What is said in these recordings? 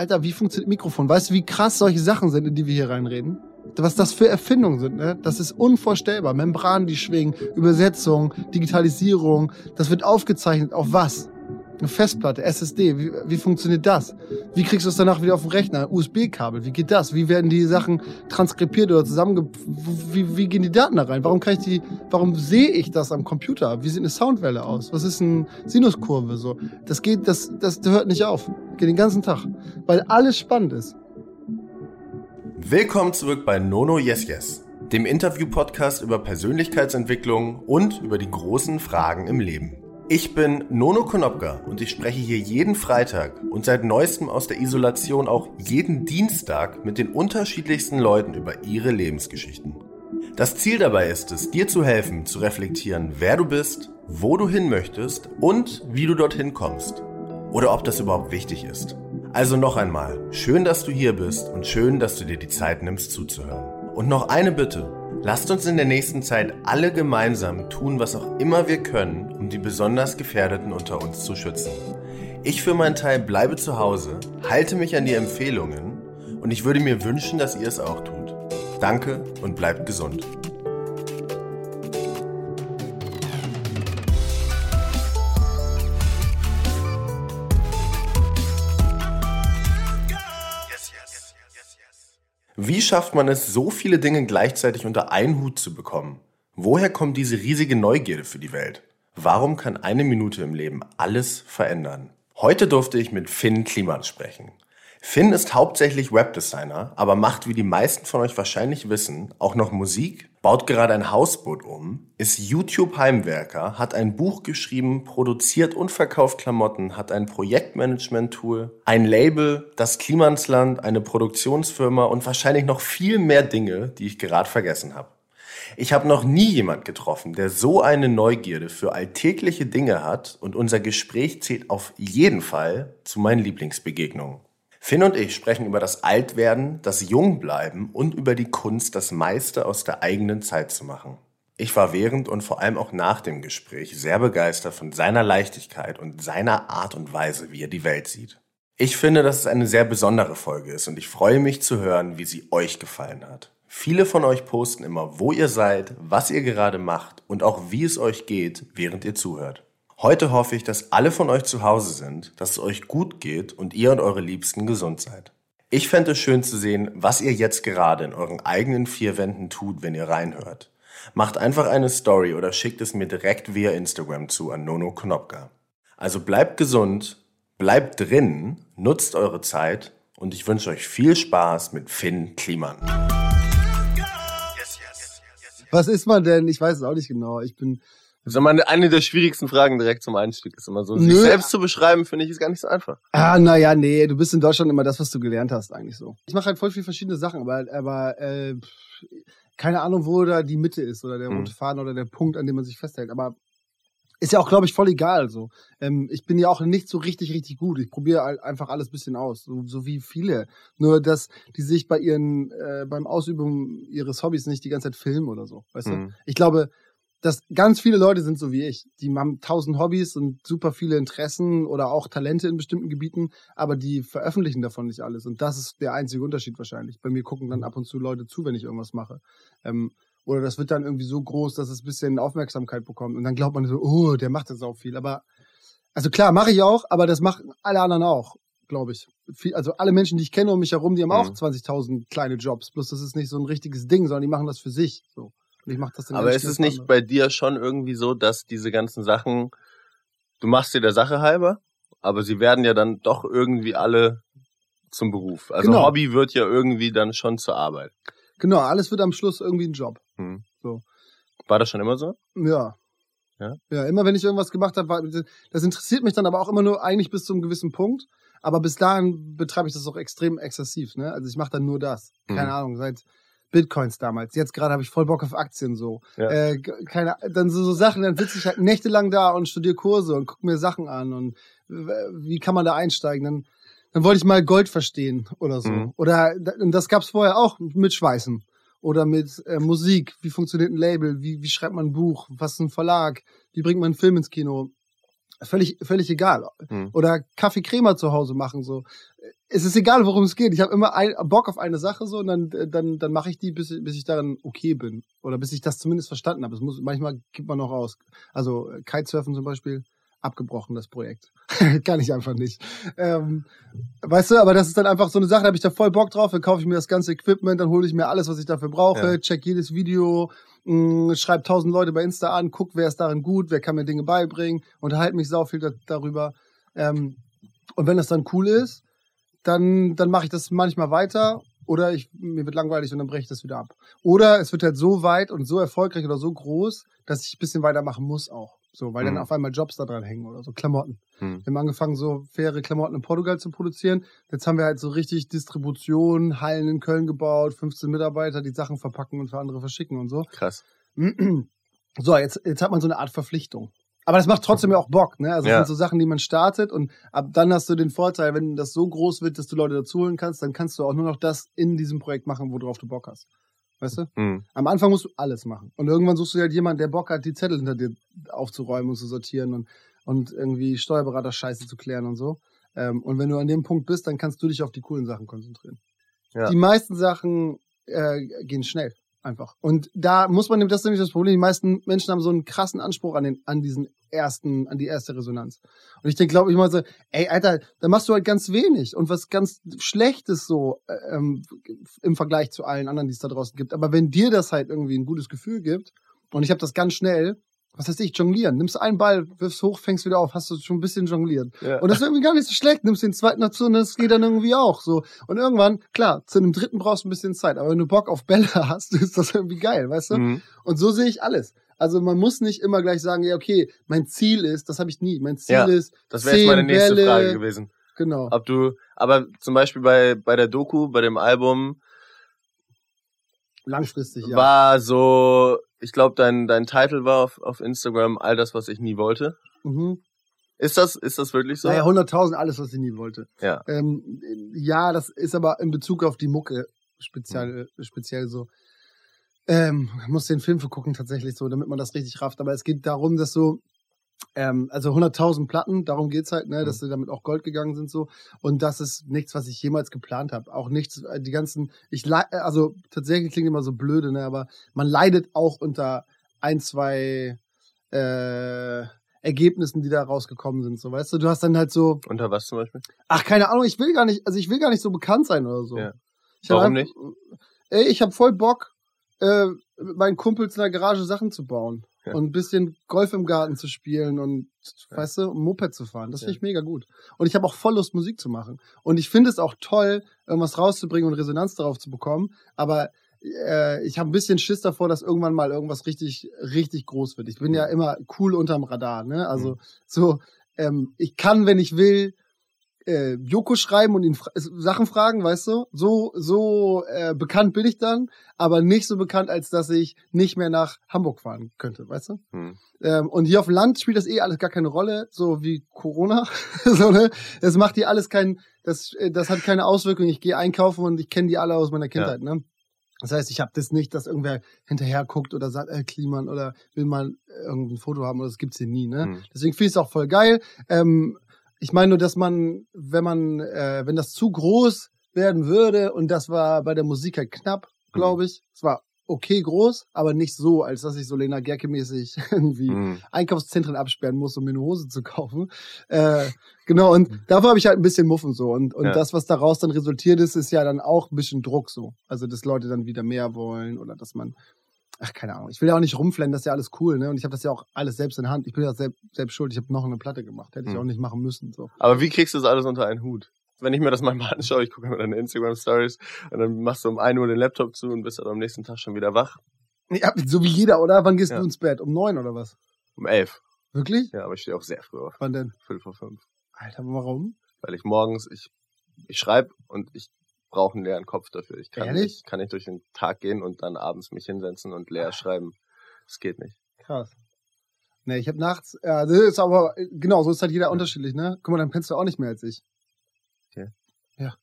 Alter, wie funktioniert Mikrofon? Weißt du, wie krass solche Sachen sind, in die wir hier reinreden? Was das für Erfindungen sind, ne? Das ist unvorstellbar. Membranen, die schwingen, Übersetzung, Digitalisierung. Das wird aufgezeichnet. Auf was? Eine Festplatte, SSD, wie, wie funktioniert das? Wie kriegst du es danach wieder auf den Rechner? USB-Kabel, wie geht das? Wie werden die Sachen transkribiert oder zusammenge... Wie, wie gehen die Daten da rein? Warum kann ich die... Warum sehe ich das am Computer? Wie sieht eine Soundwelle aus? Was ist eine Sinuskurve? So, das geht, das, das hört nicht auf. Geht den ganzen Tag. Weil alles spannend ist. Willkommen zurück bei Nono Yes Yes, dem Interview-Podcast über Persönlichkeitsentwicklung und über die großen Fragen im Leben. Ich bin Nono Konopka und ich spreche hier jeden Freitag und seit neuestem aus der Isolation auch jeden Dienstag mit den unterschiedlichsten Leuten über ihre Lebensgeschichten. Das Ziel dabei ist es, dir zu helfen, zu reflektieren, wer du bist, wo du hin möchtest und wie du dorthin kommst. Oder ob das überhaupt wichtig ist. Also noch einmal, schön, dass du hier bist und schön, dass du dir die Zeit nimmst zuzuhören. Und noch eine Bitte. Lasst uns in der nächsten Zeit alle gemeinsam tun, was auch immer wir können, um die besonders Gefährdeten unter uns zu schützen. Ich für meinen Teil bleibe zu Hause, halte mich an die Empfehlungen und ich würde mir wünschen, dass ihr es auch tut. Danke und bleibt gesund. Wie schafft man es, so viele Dinge gleichzeitig unter einen Hut zu bekommen? Woher kommt diese riesige Neugierde für die Welt? Warum kann eine Minute im Leben alles verändern? Heute durfte ich mit Finn Kliman sprechen. Finn ist hauptsächlich Webdesigner, aber macht, wie die meisten von euch wahrscheinlich wissen, auch noch Musik, baut gerade ein Hausboot um, ist YouTube-Heimwerker, hat ein Buch geschrieben, produziert und verkauft Klamotten, hat ein Projektmanagement-Tool, ein Label, das Klimansland, eine Produktionsfirma und wahrscheinlich noch viel mehr Dinge, die ich gerade vergessen habe. Ich habe noch nie jemand getroffen, der so eine Neugierde für alltägliche Dinge hat und unser Gespräch zählt auf jeden Fall zu meinen Lieblingsbegegnungen. Finn und ich sprechen über das Altwerden, das Jungbleiben und über die Kunst, das meiste aus der eigenen Zeit zu machen. Ich war während und vor allem auch nach dem Gespräch sehr begeistert von seiner Leichtigkeit und seiner Art und Weise, wie er die Welt sieht. Ich finde, dass es eine sehr besondere Folge ist und ich freue mich zu hören, wie sie euch gefallen hat. Viele von euch posten immer, wo ihr seid, was ihr gerade macht und auch wie es euch geht, während ihr zuhört. Heute hoffe ich, dass alle von euch zu Hause sind, dass es euch gut geht und ihr und eure Liebsten gesund seid. Ich fände es schön zu sehen, was ihr jetzt gerade in euren eigenen vier Wänden tut, wenn ihr reinhört. Macht einfach eine Story oder schickt es mir direkt via Instagram zu an Nono Knopka. Also bleibt gesund, bleibt drin, nutzt eure Zeit und ich wünsche euch viel Spaß mit Finn Kliman. Was ist man denn? Ich weiß es auch nicht genau. Ich bin das ist immer eine der schwierigsten Fragen direkt zum Einstieg. Ist immer so, sich selbst zu beschreiben, finde ich, ist gar nicht so einfach. Ah, naja, nee, du bist in Deutschland immer das, was du gelernt hast, eigentlich so. Ich mache halt voll viel verschiedene Sachen, aber, aber äh, keine Ahnung, wo da die Mitte ist oder der hm. rote Faden oder der Punkt, an dem man sich festhält. Aber ist ja auch, glaube ich, voll egal. So, ähm, ich bin ja auch nicht so richtig, richtig gut. Ich probiere einfach alles bisschen aus, so, so wie viele. Nur dass die sich bei ihren äh, beim Ausübung ihres Hobbys nicht die ganze Zeit filmen oder so. Weißt mhm. du? Ich glaube, dass ganz viele Leute sind so wie ich. Die haben tausend Hobbys und super viele Interessen oder auch Talente in bestimmten Gebieten, aber die veröffentlichen davon nicht alles. Und das ist der einzige Unterschied wahrscheinlich. Bei mir gucken dann ab und zu Leute zu, wenn ich irgendwas mache. Ähm, oder das wird dann irgendwie so groß, dass es ein bisschen Aufmerksamkeit bekommt. Und dann glaubt man so, oh, der macht das auch viel. Aber, also klar, mache ich auch, aber das machen alle anderen auch, glaube ich. also alle Menschen, die ich kenne um mich herum, die haben mhm. auch 20.000 kleine Jobs. Bloß das ist nicht so ein richtiges Ding, sondern die machen das für sich. So. Und ich das dann Aber ist es nicht bei dir schon irgendwie so, dass diese ganzen Sachen, du machst dir der Sache halber, aber sie werden ja dann doch irgendwie alle zum Beruf. Also genau. Hobby wird ja irgendwie dann schon zur Arbeit. Genau, alles wird am Schluss irgendwie ein Job. Hm. So. War das schon immer so? Ja. Ja, ja immer wenn ich irgendwas gemacht habe, das interessiert mich dann aber auch immer nur eigentlich bis zu einem gewissen Punkt. Aber bis dahin betreibe ich das auch extrem exzessiv. Ne? Also ich mache dann nur das. Keine hm. Ahnung, seit Bitcoins damals. Jetzt gerade habe ich voll Bock auf Aktien so. Ja. Äh, keine, dann so, so Sachen, dann sitze ich halt nächtelang da und studiere Kurse und gucke mir Sachen an und wie kann man da einsteigen. Dann, dann wollte ich mal Gold verstehen oder so. Mhm. Oder und das gab's vorher auch mit Schweißen oder mit äh, Musik. Wie funktioniert ein Label? Wie, wie schreibt man ein Buch? Was ist ein Verlag? Wie bringt man einen Film ins Kino? Völlig, völlig egal. Hm. Oder Kaffee Crema zu Hause machen, so. Es ist egal, worum es geht. Ich habe immer ein, Bock auf eine Sache so und dann, dann, dann mache ich die, bis, bis ich darin okay bin. Oder bis ich das zumindest verstanden habe. Es muss, manchmal gibt man noch raus. Also Kitesurfen zum Beispiel abgebrochen, das Projekt. Kann ich einfach nicht. Ähm, weißt du, aber das ist dann einfach so eine Sache, da habe ich da voll Bock drauf, dann kaufe ich mir das ganze Equipment, dann hole ich mir alles, was ich dafür brauche, ja. check jedes Video, mh, mm, schreib tausend Leute bei Insta an, guck, wer ist darin gut, wer kann mir Dinge beibringen, unterhalte mich sau viel da, darüber. Ähm, und wenn das dann cool ist, dann, dann mache ich das manchmal weiter oder ich, mir wird langweilig und dann breche ich das wieder ab. Oder es wird halt so weit und so erfolgreich oder so groß, dass ich ein bisschen weitermachen muss auch. So, weil hm. dann auf einmal Jobs da dran hängen oder so, Klamotten. Hm. Wir haben angefangen, so faire Klamotten in Portugal zu produzieren. Jetzt haben wir halt so richtig Distribution, Hallen in Köln gebaut, 15 Mitarbeiter, die Sachen verpacken und für andere verschicken und so. Krass. So, jetzt, jetzt hat man so eine Art Verpflichtung. Aber das macht trotzdem ja auch Bock, ne? Also das ja. sind so Sachen, die man startet und ab dann hast du den Vorteil, wenn das so groß wird, dass du Leute dazu holen kannst, dann kannst du auch nur noch das in diesem Projekt machen, worauf du Bock hast. Weißt du? Mhm. Am Anfang musst du alles machen. Und irgendwann suchst du halt jemanden, der Bock hat, die Zettel hinter dir aufzuräumen und zu sortieren und, und irgendwie Steuerberater-Scheiße zu klären und so. Ähm, und wenn du an dem Punkt bist, dann kannst du dich auf die coolen Sachen konzentrieren. Ja. Die meisten Sachen äh, gehen schnell. Einfach. Und da muss man, das ist nämlich das Problem, die meisten Menschen haben so einen krassen Anspruch an, den, an diesen ersten, an die erste Resonanz. Und ich denke, glaube ich mal so, ey, Alter, da machst du halt ganz wenig und was ganz Schlechtes so äh, ähm, im Vergleich zu allen anderen, die es da draußen gibt. Aber wenn dir das halt irgendwie ein gutes Gefühl gibt, und ich habe das ganz schnell, was heißt ich, jonglieren. Nimmst einen Ball, wirfst hoch, fängst wieder auf, hast du schon ein bisschen jongliert. Ja. Und das ist irgendwie gar nicht so schlecht. Nimmst den zweiten dazu und das geht dann irgendwie auch so. Und irgendwann, klar, zu einem dritten brauchst du ein bisschen Zeit. Aber wenn du Bock auf Bälle hast, ist das irgendwie geil, weißt du? Mhm. Und so sehe ich alles. Also man muss nicht immer gleich sagen, ja, okay, mein Ziel ist, das habe ich nie. Mein Ziel ja, ist. Das wäre jetzt meine nächste Bälle. Frage gewesen. Genau. Ob du, aber zum Beispiel bei, bei der Doku, bei dem Album, Langfristig, ja. War so, ich glaube, dein, dein Titel war auf, auf Instagram all das, was ich nie wollte. Mhm. Ist das, ist das wirklich so? Naja, 100.000, alles, was ich nie wollte. Ja. Ähm, ja, das ist aber in Bezug auf die Mucke speziell, mhm. speziell so. Ähm, muss den Film vergucken tatsächlich so, damit man das richtig rafft. Aber es geht darum, dass so ähm, also 100.000 Platten, darum geht's halt, ne, mhm. dass sie damit auch Gold gegangen sind so. Und das ist nichts, was ich jemals geplant habe. Auch nichts, äh, die ganzen, ich also tatsächlich klingt immer so blöde, ne, aber man leidet auch unter ein, zwei äh, Ergebnissen, die da rausgekommen sind, so weißt du. Du hast dann halt so. Unter was zum Beispiel? Ach, keine Ahnung, ich will gar nicht, also ich will gar nicht so bekannt sein oder so. Ja. Warum einfach, nicht? Ey, ich habe voll Bock, äh, mit meinen Kumpels in der Garage Sachen zu bauen. Und ein bisschen Golf im Garten zu spielen und, ja. weißt du, Moped zu fahren. Das finde ich mega gut. Und ich habe auch voll Lust, Musik zu machen. Und ich finde es auch toll, irgendwas rauszubringen und Resonanz darauf zu bekommen. Aber äh, ich habe ein bisschen Schiss davor, dass irgendwann mal irgendwas richtig, richtig groß wird. Ich bin ja immer cool unterm Radar, ne? Also mhm. so, ähm, ich kann, wenn ich will, äh, Joko schreiben und ihn fra Sachen fragen, weißt du? So, so äh, bekannt bin ich dann, aber nicht so bekannt, als dass ich nicht mehr nach Hamburg fahren könnte, weißt du? Hm. Ähm, und hier auf dem Land spielt das eh alles gar keine Rolle, so wie Corona. so, ne? Das macht hier alles kein, das, äh, das hat keine Auswirkung. Ich gehe einkaufen und ich kenne die alle aus meiner Kindheit, ja. ne? Das heißt, ich habe das nicht, dass irgendwer hinterher guckt oder sagt, äh, Kliman oder will mal irgendein Foto haben oder das gibt's hier nie, ne? Hm. Deswegen finde ich es auch voll geil. Ähm, ich meine nur, dass man, wenn man, äh, wenn das zu groß werden würde, und das war bei der Musik halt knapp, glaube mhm. ich. Es war okay groß, aber nicht so, als dass ich so Lena Gerke-mäßig irgendwie mhm. Einkaufszentren absperren muss, um mir eine Hose zu kaufen. Äh, genau, und mhm. dafür habe ich halt ein bisschen Muffen so. Und, und ja. das, was daraus dann resultiert ist, ist ja dann auch ein bisschen Druck so. Also, dass Leute dann wieder mehr wollen oder dass man ach, keine Ahnung. Ich will ja auch nicht rumflennen, das ist ja alles cool, ne? Und ich habe das ja auch alles selbst in Hand. Ich bin ja selbst, selbst schuld. Ich habe noch eine Platte gemacht. Hätte ich hm. auch nicht machen müssen. So. Aber wie kriegst du das alles unter einen Hut? Wenn ich mir das manchmal anschaue, ich gucke mir deine Instagram-Stories und dann machst du um 1 Uhr den Laptop zu und bist dann am nächsten Tag schon wieder wach. Ja, so wie jeder, oder? Wann gehst ja. du ins Bett? Um neun oder was? Um elf. Wirklich? Ja, aber ich stehe auch sehr früh auf. Wann denn? Viertel vor fünf. Alter, warum? Weil ich morgens, ich, ich schreibe und ich brauche einen leeren Kopf dafür. Ich kann Ehrlich? nicht, kann nicht durch den Tag gehen und dann abends mich hinsetzen und leer schreiben. Das geht nicht. Krass. Nee, ich habe nachts, ja, das ist aber, genau, so ist halt jeder ja. unterschiedlich, ne? Guck mal, dann kennst du auch nicht mehr als ich. Okay. Ja.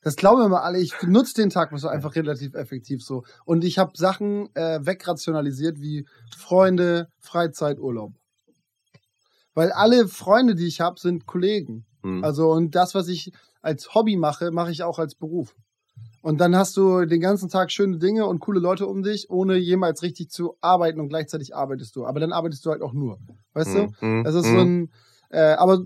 Das glauben wir mal alle. Ich nutze den Tag so einfach relativ effektiv so. Und ich habe Sachen äh, wegrationalisiert wie Freunde, Freizeit, Urlaub. Weil alle Freunde, die ich habe, sind Kollegen. Hm. Also und das, was ich als Hobby mache, mache ich auch als Beruf. Und dann hast du den ganzen Tag schöne Dinge und coole Leute um dich, ohne jemals richtig zu arbeiten und gleichzeitig arbeitest du. Aber dann arbeitest du halt auch nur. Weißt du? Hm, Das ist hm, so ein, äh, aber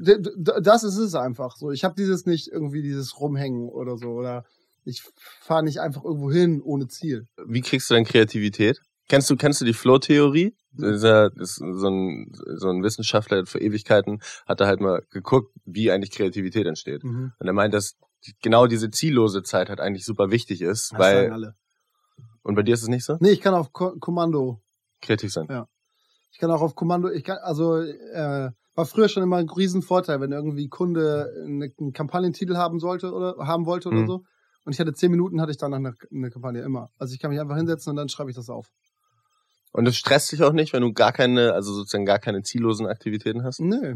das ist es einfach so. Ich habe dieses nicht irgendwie dieses Rumhängen oder so oder ich fahre nicht einfach irgendwo hin ohne Ziel. Wie kriegst du denn Kreativität? Kennst du, kennst du die Flow-Theorie? Das ist ja- so ein, so ein Wissenschaftler für Ewigkeiten hat da halt mal geguckt, wie eigentlich Kreativität entsteht. Und er meint, dass genau diese ziellose Zeit halt eigentlich super wichtig ist, Das sagen weil, alle. und bei dir ist es nicht so? Nee, ich kann auf Ko Kommando. Kreativ sein. Ich kann auch auf Kommando. Ich kann also äh, war früher schon immer ein Riesenvorteil, wenn irgendwie Kunde eine, einen Kampagnentitel haben sollte oder haben wollte oder Mhm. so. Und ich hatte zehn Minuten, hatte ich danach eine, eine Kampagne immer. Also ich kann mich einfach hinsetzen und dann schreibe ich das auf. Und es stresst dich auch nicht, wenn du gar keine, also sozusagen gar keine ziellosen Aktivitäten hast? Nee.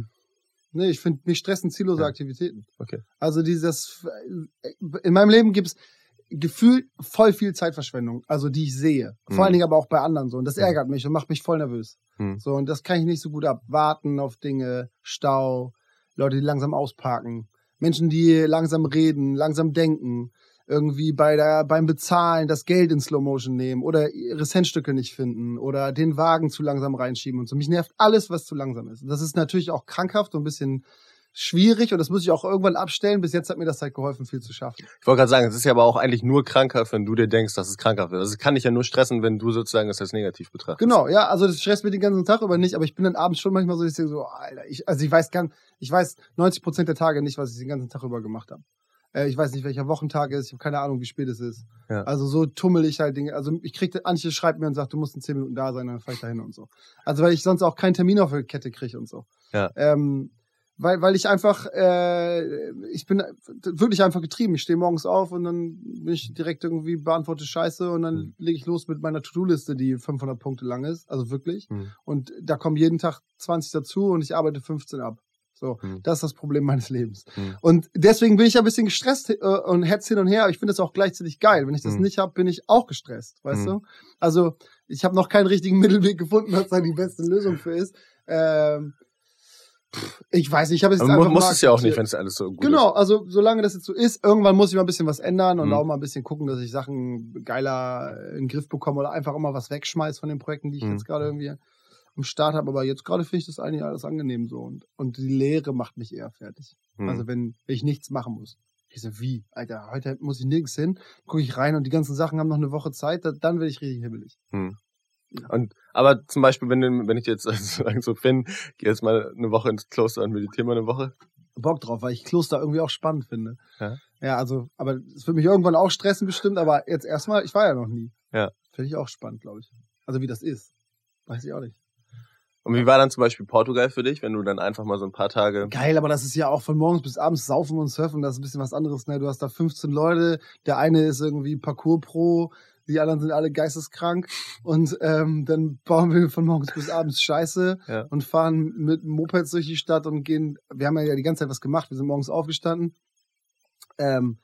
Nee, ich finde, mich stressen ziellose Ja. Aktivitäten. Okay. Also dieses, in meinem Leben gibt's gefühlt voll viel Zeitverschwendung, also die ich sehe. Vor Mhm. allen Dingen aber auch bei anderen so. Und das Mhm. ärgert mich und macht mich voll nervös. Hm. So, und das kann ich nicht so gut ab. Warten auf Dinge, Stau, Leute, die langsam ausparken, Menschen, die langsam reden, langsam denken, irgendwie bei der, beim Bezahlen das Geld in Slow Motion nehmen oder ihre Centstücke nicht finden oder den Wagen zu langsam reinschieben und so. Mich nervt alles, was zu langsam ist. Und das ist natürlich auch krankhaft und ein bisschen schwierig und das muss ich auch irgendwann abstellen. Bis jetzt hat mir das halt geholfen, viel zu schaffen. Ich wollte gerade sagen, es ist ja aber auch eigentlich nur krankhaft, wenn du dir denkst, dass es krankhaft ist. Also es kann dich ja nur stressen, wenn du sozusagen das als negativ betrachtest. Genau, ja, also das stresst mir den ganzen Tag über nicht, aber ich bin dann abends schon manchmal so, dass ich denke so, Alter, ich, also ich weiß ganz, ich weiß 90 Prozent der Tage nicht, was ich den ganzen Tag über gemacht habe. Äh, ich weiß nicht, welcher Wochentag ist, ich habe keine Ahnung, wie spät es ist. Ja. Also so tummel ich halt Dinge, also ich krieg, Antje schreibt mir und sagt, du musst in 10 Minuten da sein, dann fahr ich da hin und so. Also weil ich sonst auch keinen Termin auf der Kette kriege und so. Ja. Ähm, weil, weil ich einfach, äh, ich bin wirklich einfach getrieben. Ich stehe morgens auf und dann bin ich direkt irgendwie beantworte Scheiße und dann Mhm. lege ich los mit meiner To-Do-Liste, die 500 Punkte lang ist, also wirklich. Mhm. Und da kommen jeden Tag 20 dazu und ich arbeite 15 ab. So, Mhm. das ist das Problem meines Lebens. Mhm. Und deswegen bin ich ein bisschen gestresst äh, und hetz hin und her. Aber ich finde das auch gleichzeitig geil. Wenn ich das Mhm. nicht habe, bin ich auch gestresst, weißt Mhm. du? Also ich habe noch keinen richtigen Mittelweg gefunden, was da die beste Lösung für ist. Ähm, ich weiß nicht, ich habe es jetzt Aber einfach man muss es ja auch nicht, wenn es alles so gut Genau, also solange das jetzt so ist, irgendwann muss ich mal ein bisschen was ändern und Mhm. auch mal ein bisschen gucken, dass ich Sachen geiler in den Griff bekomme oder einfach immer was wegschmeiß von den Projekten, die ich Mhm. jetzt gerade irgendwie am Start habe. Aber jetzt gerade finde ich das eigentlich alles angenehm so. Und, und die Lehre macht mich eher fertig. Mhm. Also wenn ich nichts machen muss. Ich so, wie? Alter, heute muss ich nirgends hin, gucke ich rein und die ganzen Sachen haben noch eine Woche Zeit, da, dann werde ich richtig hibbelig. Hm. Und aber zum Beispiel, wenn, wenn ich jetzt sagen so Finn, geh jetzt mal eine Woche ins Kloster und meditiere mal eine Woche. Bock drauf, weil ich Kloster irgendwie auch spannend finde. Ja. Ja, also, aber es wird mich irgendwann auch stressen bestimmt, aber jetzt erstmal, ich war ja noch nie. Ja. Finde ich auch spannend, glaube ich. Also wie das ist. Weiß ich auch nicht. Und wie war dann zum Beispiel Portugal für dich, wenn du dann einfach mal so ein paar Tage. Geil, aber das ist ja auch von morgens bis abends saufen und surfen, das ist ein bisschen was anderes. Ne? Du hast da 15 Leute, der eine ist irgendwie Parcours-Pro, die anderen sind alle geisteskrank und ähm, dann bauen wir von morgens bis abends Scheiße Ja. und fahren mit Mopeds durch die Stadt und gehen, wir haben ja die ganze Zeit was gemacht, wir sind morgens aufgestanden, ähm,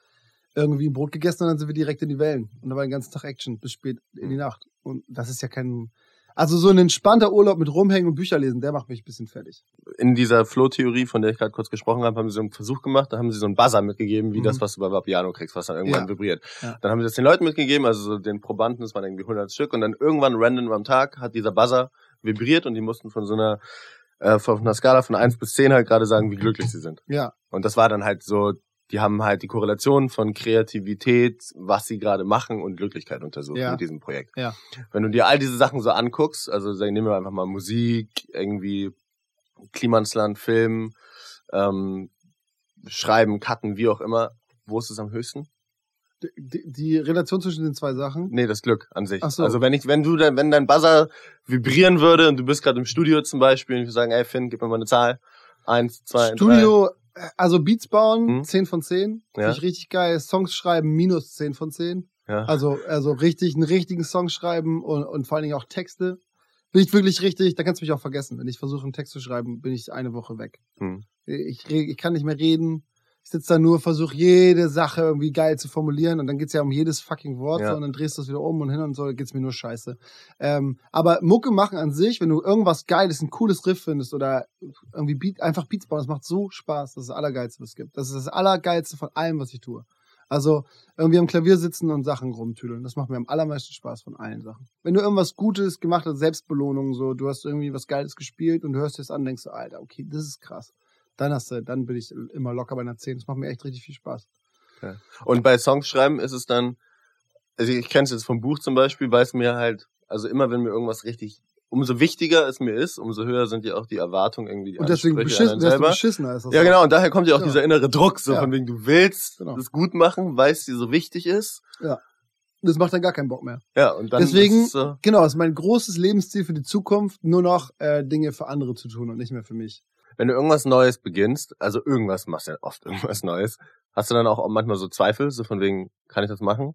irgendwie ein Brot gegessen und dann sind wir direkt in die Wellen und da war den ganzen Tag Action bis spät in die Nacht und das ist ja kein, also so ein entspannter Urlaub mit rumhängen und Bücher lesen, der macht mich ein bisschen fertig. In dieser Flow-Theorie, von der ich gerade kurz gesprochen habe, haben sie so einen Versuch gemacht, da haben sie so einen Buzzer mitgegeben, wie Mhm. das, was du bei Vapiano kriegst, was dann irgendwann Ja. vibriert. Ja. Dann haben sie das den Leuten mitgegeben, also so den Probanden, das waren irgendwie 100 Stück, und dann irgendwann random am Tag hat dieser Buzzer vibriert und die mussten von so einer, äh, von einer Skala von 1 bis 10 halt gerade sagen, wie glücklich sie sind. Ja, Und das war dann halt so, die haben halt die Korrelation von Kreativität, was sie gerade machen und Glücklichkeit untersucht Ja. mit diesem Projekt. Ja. Wenn du dir all diese Sachen so anguckst, also sagen, nehmen wir einfach mal Musik, irgendwie Klimansland, Film, ähm, Schreiben, Cutten, wie auch immer, wo ist es am höchsten? die, die Relation zwischen den zwei Sachen. Nee, das Glück an sich. Ach so. Also wenn ich, wenn du, dein- wenn dein Buzzer vibrieren würde und du bist gerade im Studio zum Beispiel und ich würde sagen, ey Finn, gib mir mal eine Zahl. Eins, zwei, drei. Also Beats bauen, Mhm. 10 von 10. Ja. Finde ich richtig geil. Songs schreiben, minus 10 von 10. Ja. Also, also richtig, einen richtigen Song schreiben und, und vor allen Dingen auch Texte. Bin ich wirklich richtig, da kannst du mich auch vergessen. Wenn ich versuche, einen Text zu schreiben, bin ich eine Woche weg. Hm. Ich, ich kann nicht mehr reden. Ich sitze da nur, versuche jede Sache irgendwie geil zu formulieren und dann geht's ja um jedes fucking Wort Ja. so, und dann drehst du es wieder um und hin und so, dann geht's mir nur scheiße. Ähm, aber Mucke machen an sich, wenn du irgendwas Geiles, ein cooles Riff findest oder irgendwie Beat, einfach Beats bauen, das macht so Spaß. Das ist das Allergeilste, was es gibt. Das ist das Allergeilste von allem, was ich tue. Also irgendwie am Klavier sitzen und Sachen rumtüdeln. Das macht mir am allermeisten Spaß von allen Sachen. Wenn du irgendwas Gutes gemacht hast, Selbstbelohnung, so, du hast irgendwie was Geiles gespielt und du hörst es an, denkst du, Alter, okay, das ist krass. Dann hast du, dann bin ich immer locker bei einer 10. Das macht mir echt richtig viel Spaß. Und bei Songs schreiben ist es dann, also ich kenne es jetzt vom Buch zum Beispiel, weil es mir halt, also immer wenn mir irgendwas richtig, umso wichtiger es mir ist, umso höher sind ja auch die Erwartungen irgendwie, die Und deswegen beschissen, desto beschissener ist das. Ja, genau, und daher kommt ja auch Ja. dieser innere Druck, so Ja. von wegen, du willst Genau. es gut machen, weil es dir so wichtig ist. Das macht dann gar keinen Bock mehr. Ja, und dann Deswegen- ist es so, Genau, ist mein großes Lebensziel für die Zukunft, nur noch äh, Dinge für andere zu tun und nicht mehr für mich. Wenn du irgendwas Neues beginnst, also irgendwas machst du ja oft irgendwas Neues, hast du dann auch manchmal so Zweifel, so von wegen, kann ich das machen?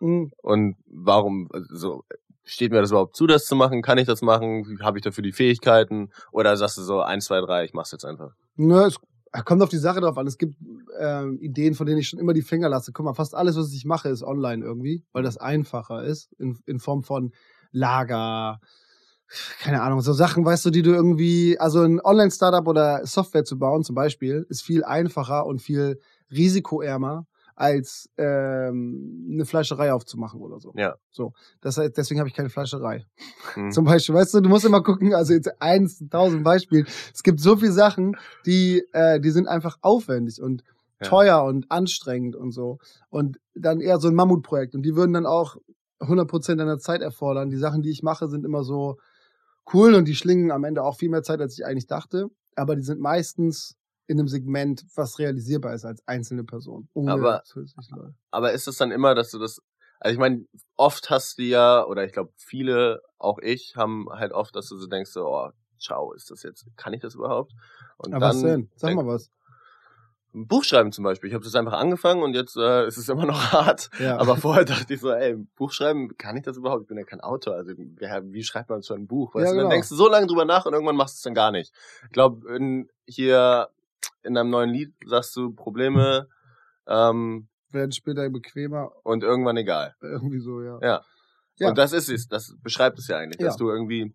Mhm. Und warum, also, steht mir das überhaupt zu, das zu machen? Kann ich das machen? Habe ich dafür die Fähigkeiten? Oder sagst du so, eins, zwei, drei, ich mach's jetzt einfach? Ne, es kommt auf die Sache drauf an. Es gibt ähm, Ideen, von denen ich schon immer die Finger lasse. Guck mal, fast alles, was ich mache, ist online irgendwie, weil das einfacher ist, in, in Form von Lager, keine Ahnung, so Sachen, weißt du, die du irgendwie, also ein Online-Startup oder Software zu bauen zum Beispiel, ist viel einfacher und viel risikoärmer als ähm, eine Fleischerei aufzumachen oder so. Ja. So, das heißt, deswegen habe ich keine Fleischerei. Hm. Zum Beispiel, weißt du, du musst immer gucken, also jetzt eins, tausend Beispiel. Es gibt so viele Sachen, die, äh, die sind einfach aufwendig und Ja. teuer und anstrengend und so. Und dann eher so ein Mammutprojekt. Und die würden dann auch 100% deiner Zeit erfordern. Die Sachen, die ich mache, sind immer so cool und die schlingen am Ende auch viel mehr Zeit, als ich eigentlich dachte. Aber die sind meistens in einem Segment, was realisierbar ist als einzelne Person. Aber-. Aber ist es dann immer, dass du das, also ich meine, oft hast du ja, oder ich glaube viele, auch ich, haben halt oft, dass du so denkst, so, oh, ciao, ist das jetzt, kann ich das überhaupt? Und Aber was denn? Sag mal was. Ein Buch schreiben zum Beispiel. Ich habe das einfach angefangen und jetzt äh, ist es immer noch hart. Ja. Aber vorher dachte ich so, ey, Buch schreiben, kann ich das überhaupt? Ich bin ja kein Autor. Also wie schreibt man so ein Buch? Weißt Ja, du? Dann genau. denkst du so lange drüber nach und irgendwann machst du es dann gar nicht. Ich glaube, in, hier in deinem neuen Lied sagst du Probleme ähm, Werden später bequemer, und irgendwann egal. irgendwie so, ja. Ja. Ja. Und das ist es, das beschreibt es ja eigentlich, dass Ja. du irgendwie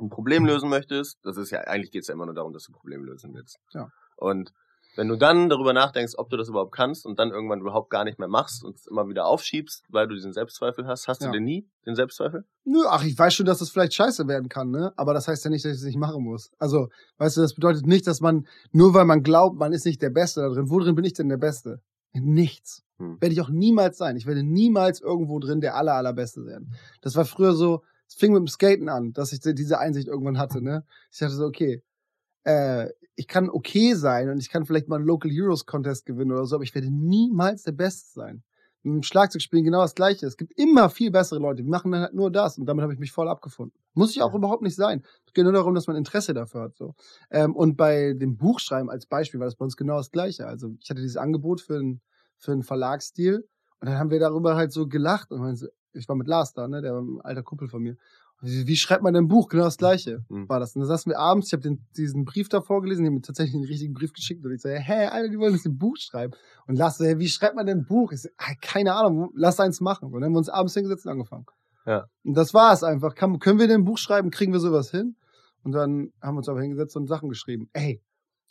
ein Problem lösen möchtest. Das ist ja, eigentlich geht es ja immer nur darum, dass du ein Problem lösen willst. Ja. Und wenn du dann darüber nachdenkst, ob du das überhaupt kannst und dann irgendwann überhaupt gar nicht mehr machst und es immer wieder aufschiebst, weil du diesen Selbstzweifel hast, hast Ja. du den nie, den Selbstzweifel? Nö, ach, ich weiß schon, dass das vielleicht scheiße werden kann, ne? Aber das heißt ja nicht, dass ich es nicht machen muss. Also, weißt du, das bedeutet nicht, dass man, nur weil man glaubt, man ist nicht der Beste da drin. Wo drin bin ich denn der Beste? In nichts. Hm. Werde ich auch niemals sein. Ich werde niemals irgendwo drin der aller, allerbeste werden. Das war früher so, es fing mit dem Skaten an, dass ich diese Einsicht irgendwann hatte, ne? Ich dachte so, okay, äh, ich kann okay sein und ich kann vielleicht mal einen Local Heroes Contest gewinnen oder so, aber ich werde niemals der Beste sein. Dem Schlagzeugspielen genau das Gleiche. Es gibt immer viel bessere Leute, die machen dann halt nur das und damit habe ich mich voll abgefunden. Muss ich auch Ja. überhaupt nicht sein. Es geht nur darum, dass man Interesse dafür hat. So. Ähm, und bei dem Buchschreiben als Beispiel war das bei uns genau das Gleiche. Also ich hatte dieses Angebot für einen für einen Verlagsstil und dann haben wir darüber halt so gelacht und ich war mit Lars da, ne, der war ein alter Kumpel von mir. Wie, schreibt man denn ein Buch? Genau das Gleiche Hm. war das. Und dann saßen wir abends, ich habe diesen Brief da vorgelesen, die haben mir tatsächlich einen richtigen Brief geschickt und ich so, hä, Alter, die wollen jetzt ein Buch schreiben. Und Lars so, hey, wie schreibt man denn ein Buch? Ich so, ah, keine Ahnung, lass eins machen. Und dann haben wir uns abends hingesetzt und angefangen. Ja. Und das war es einfach. Kann, können wir denn ein Buch schreiben? Kriegen wir sowas hin? Und dann haben wir uns aber hingesetzt und Sachen geschrieben. Ey,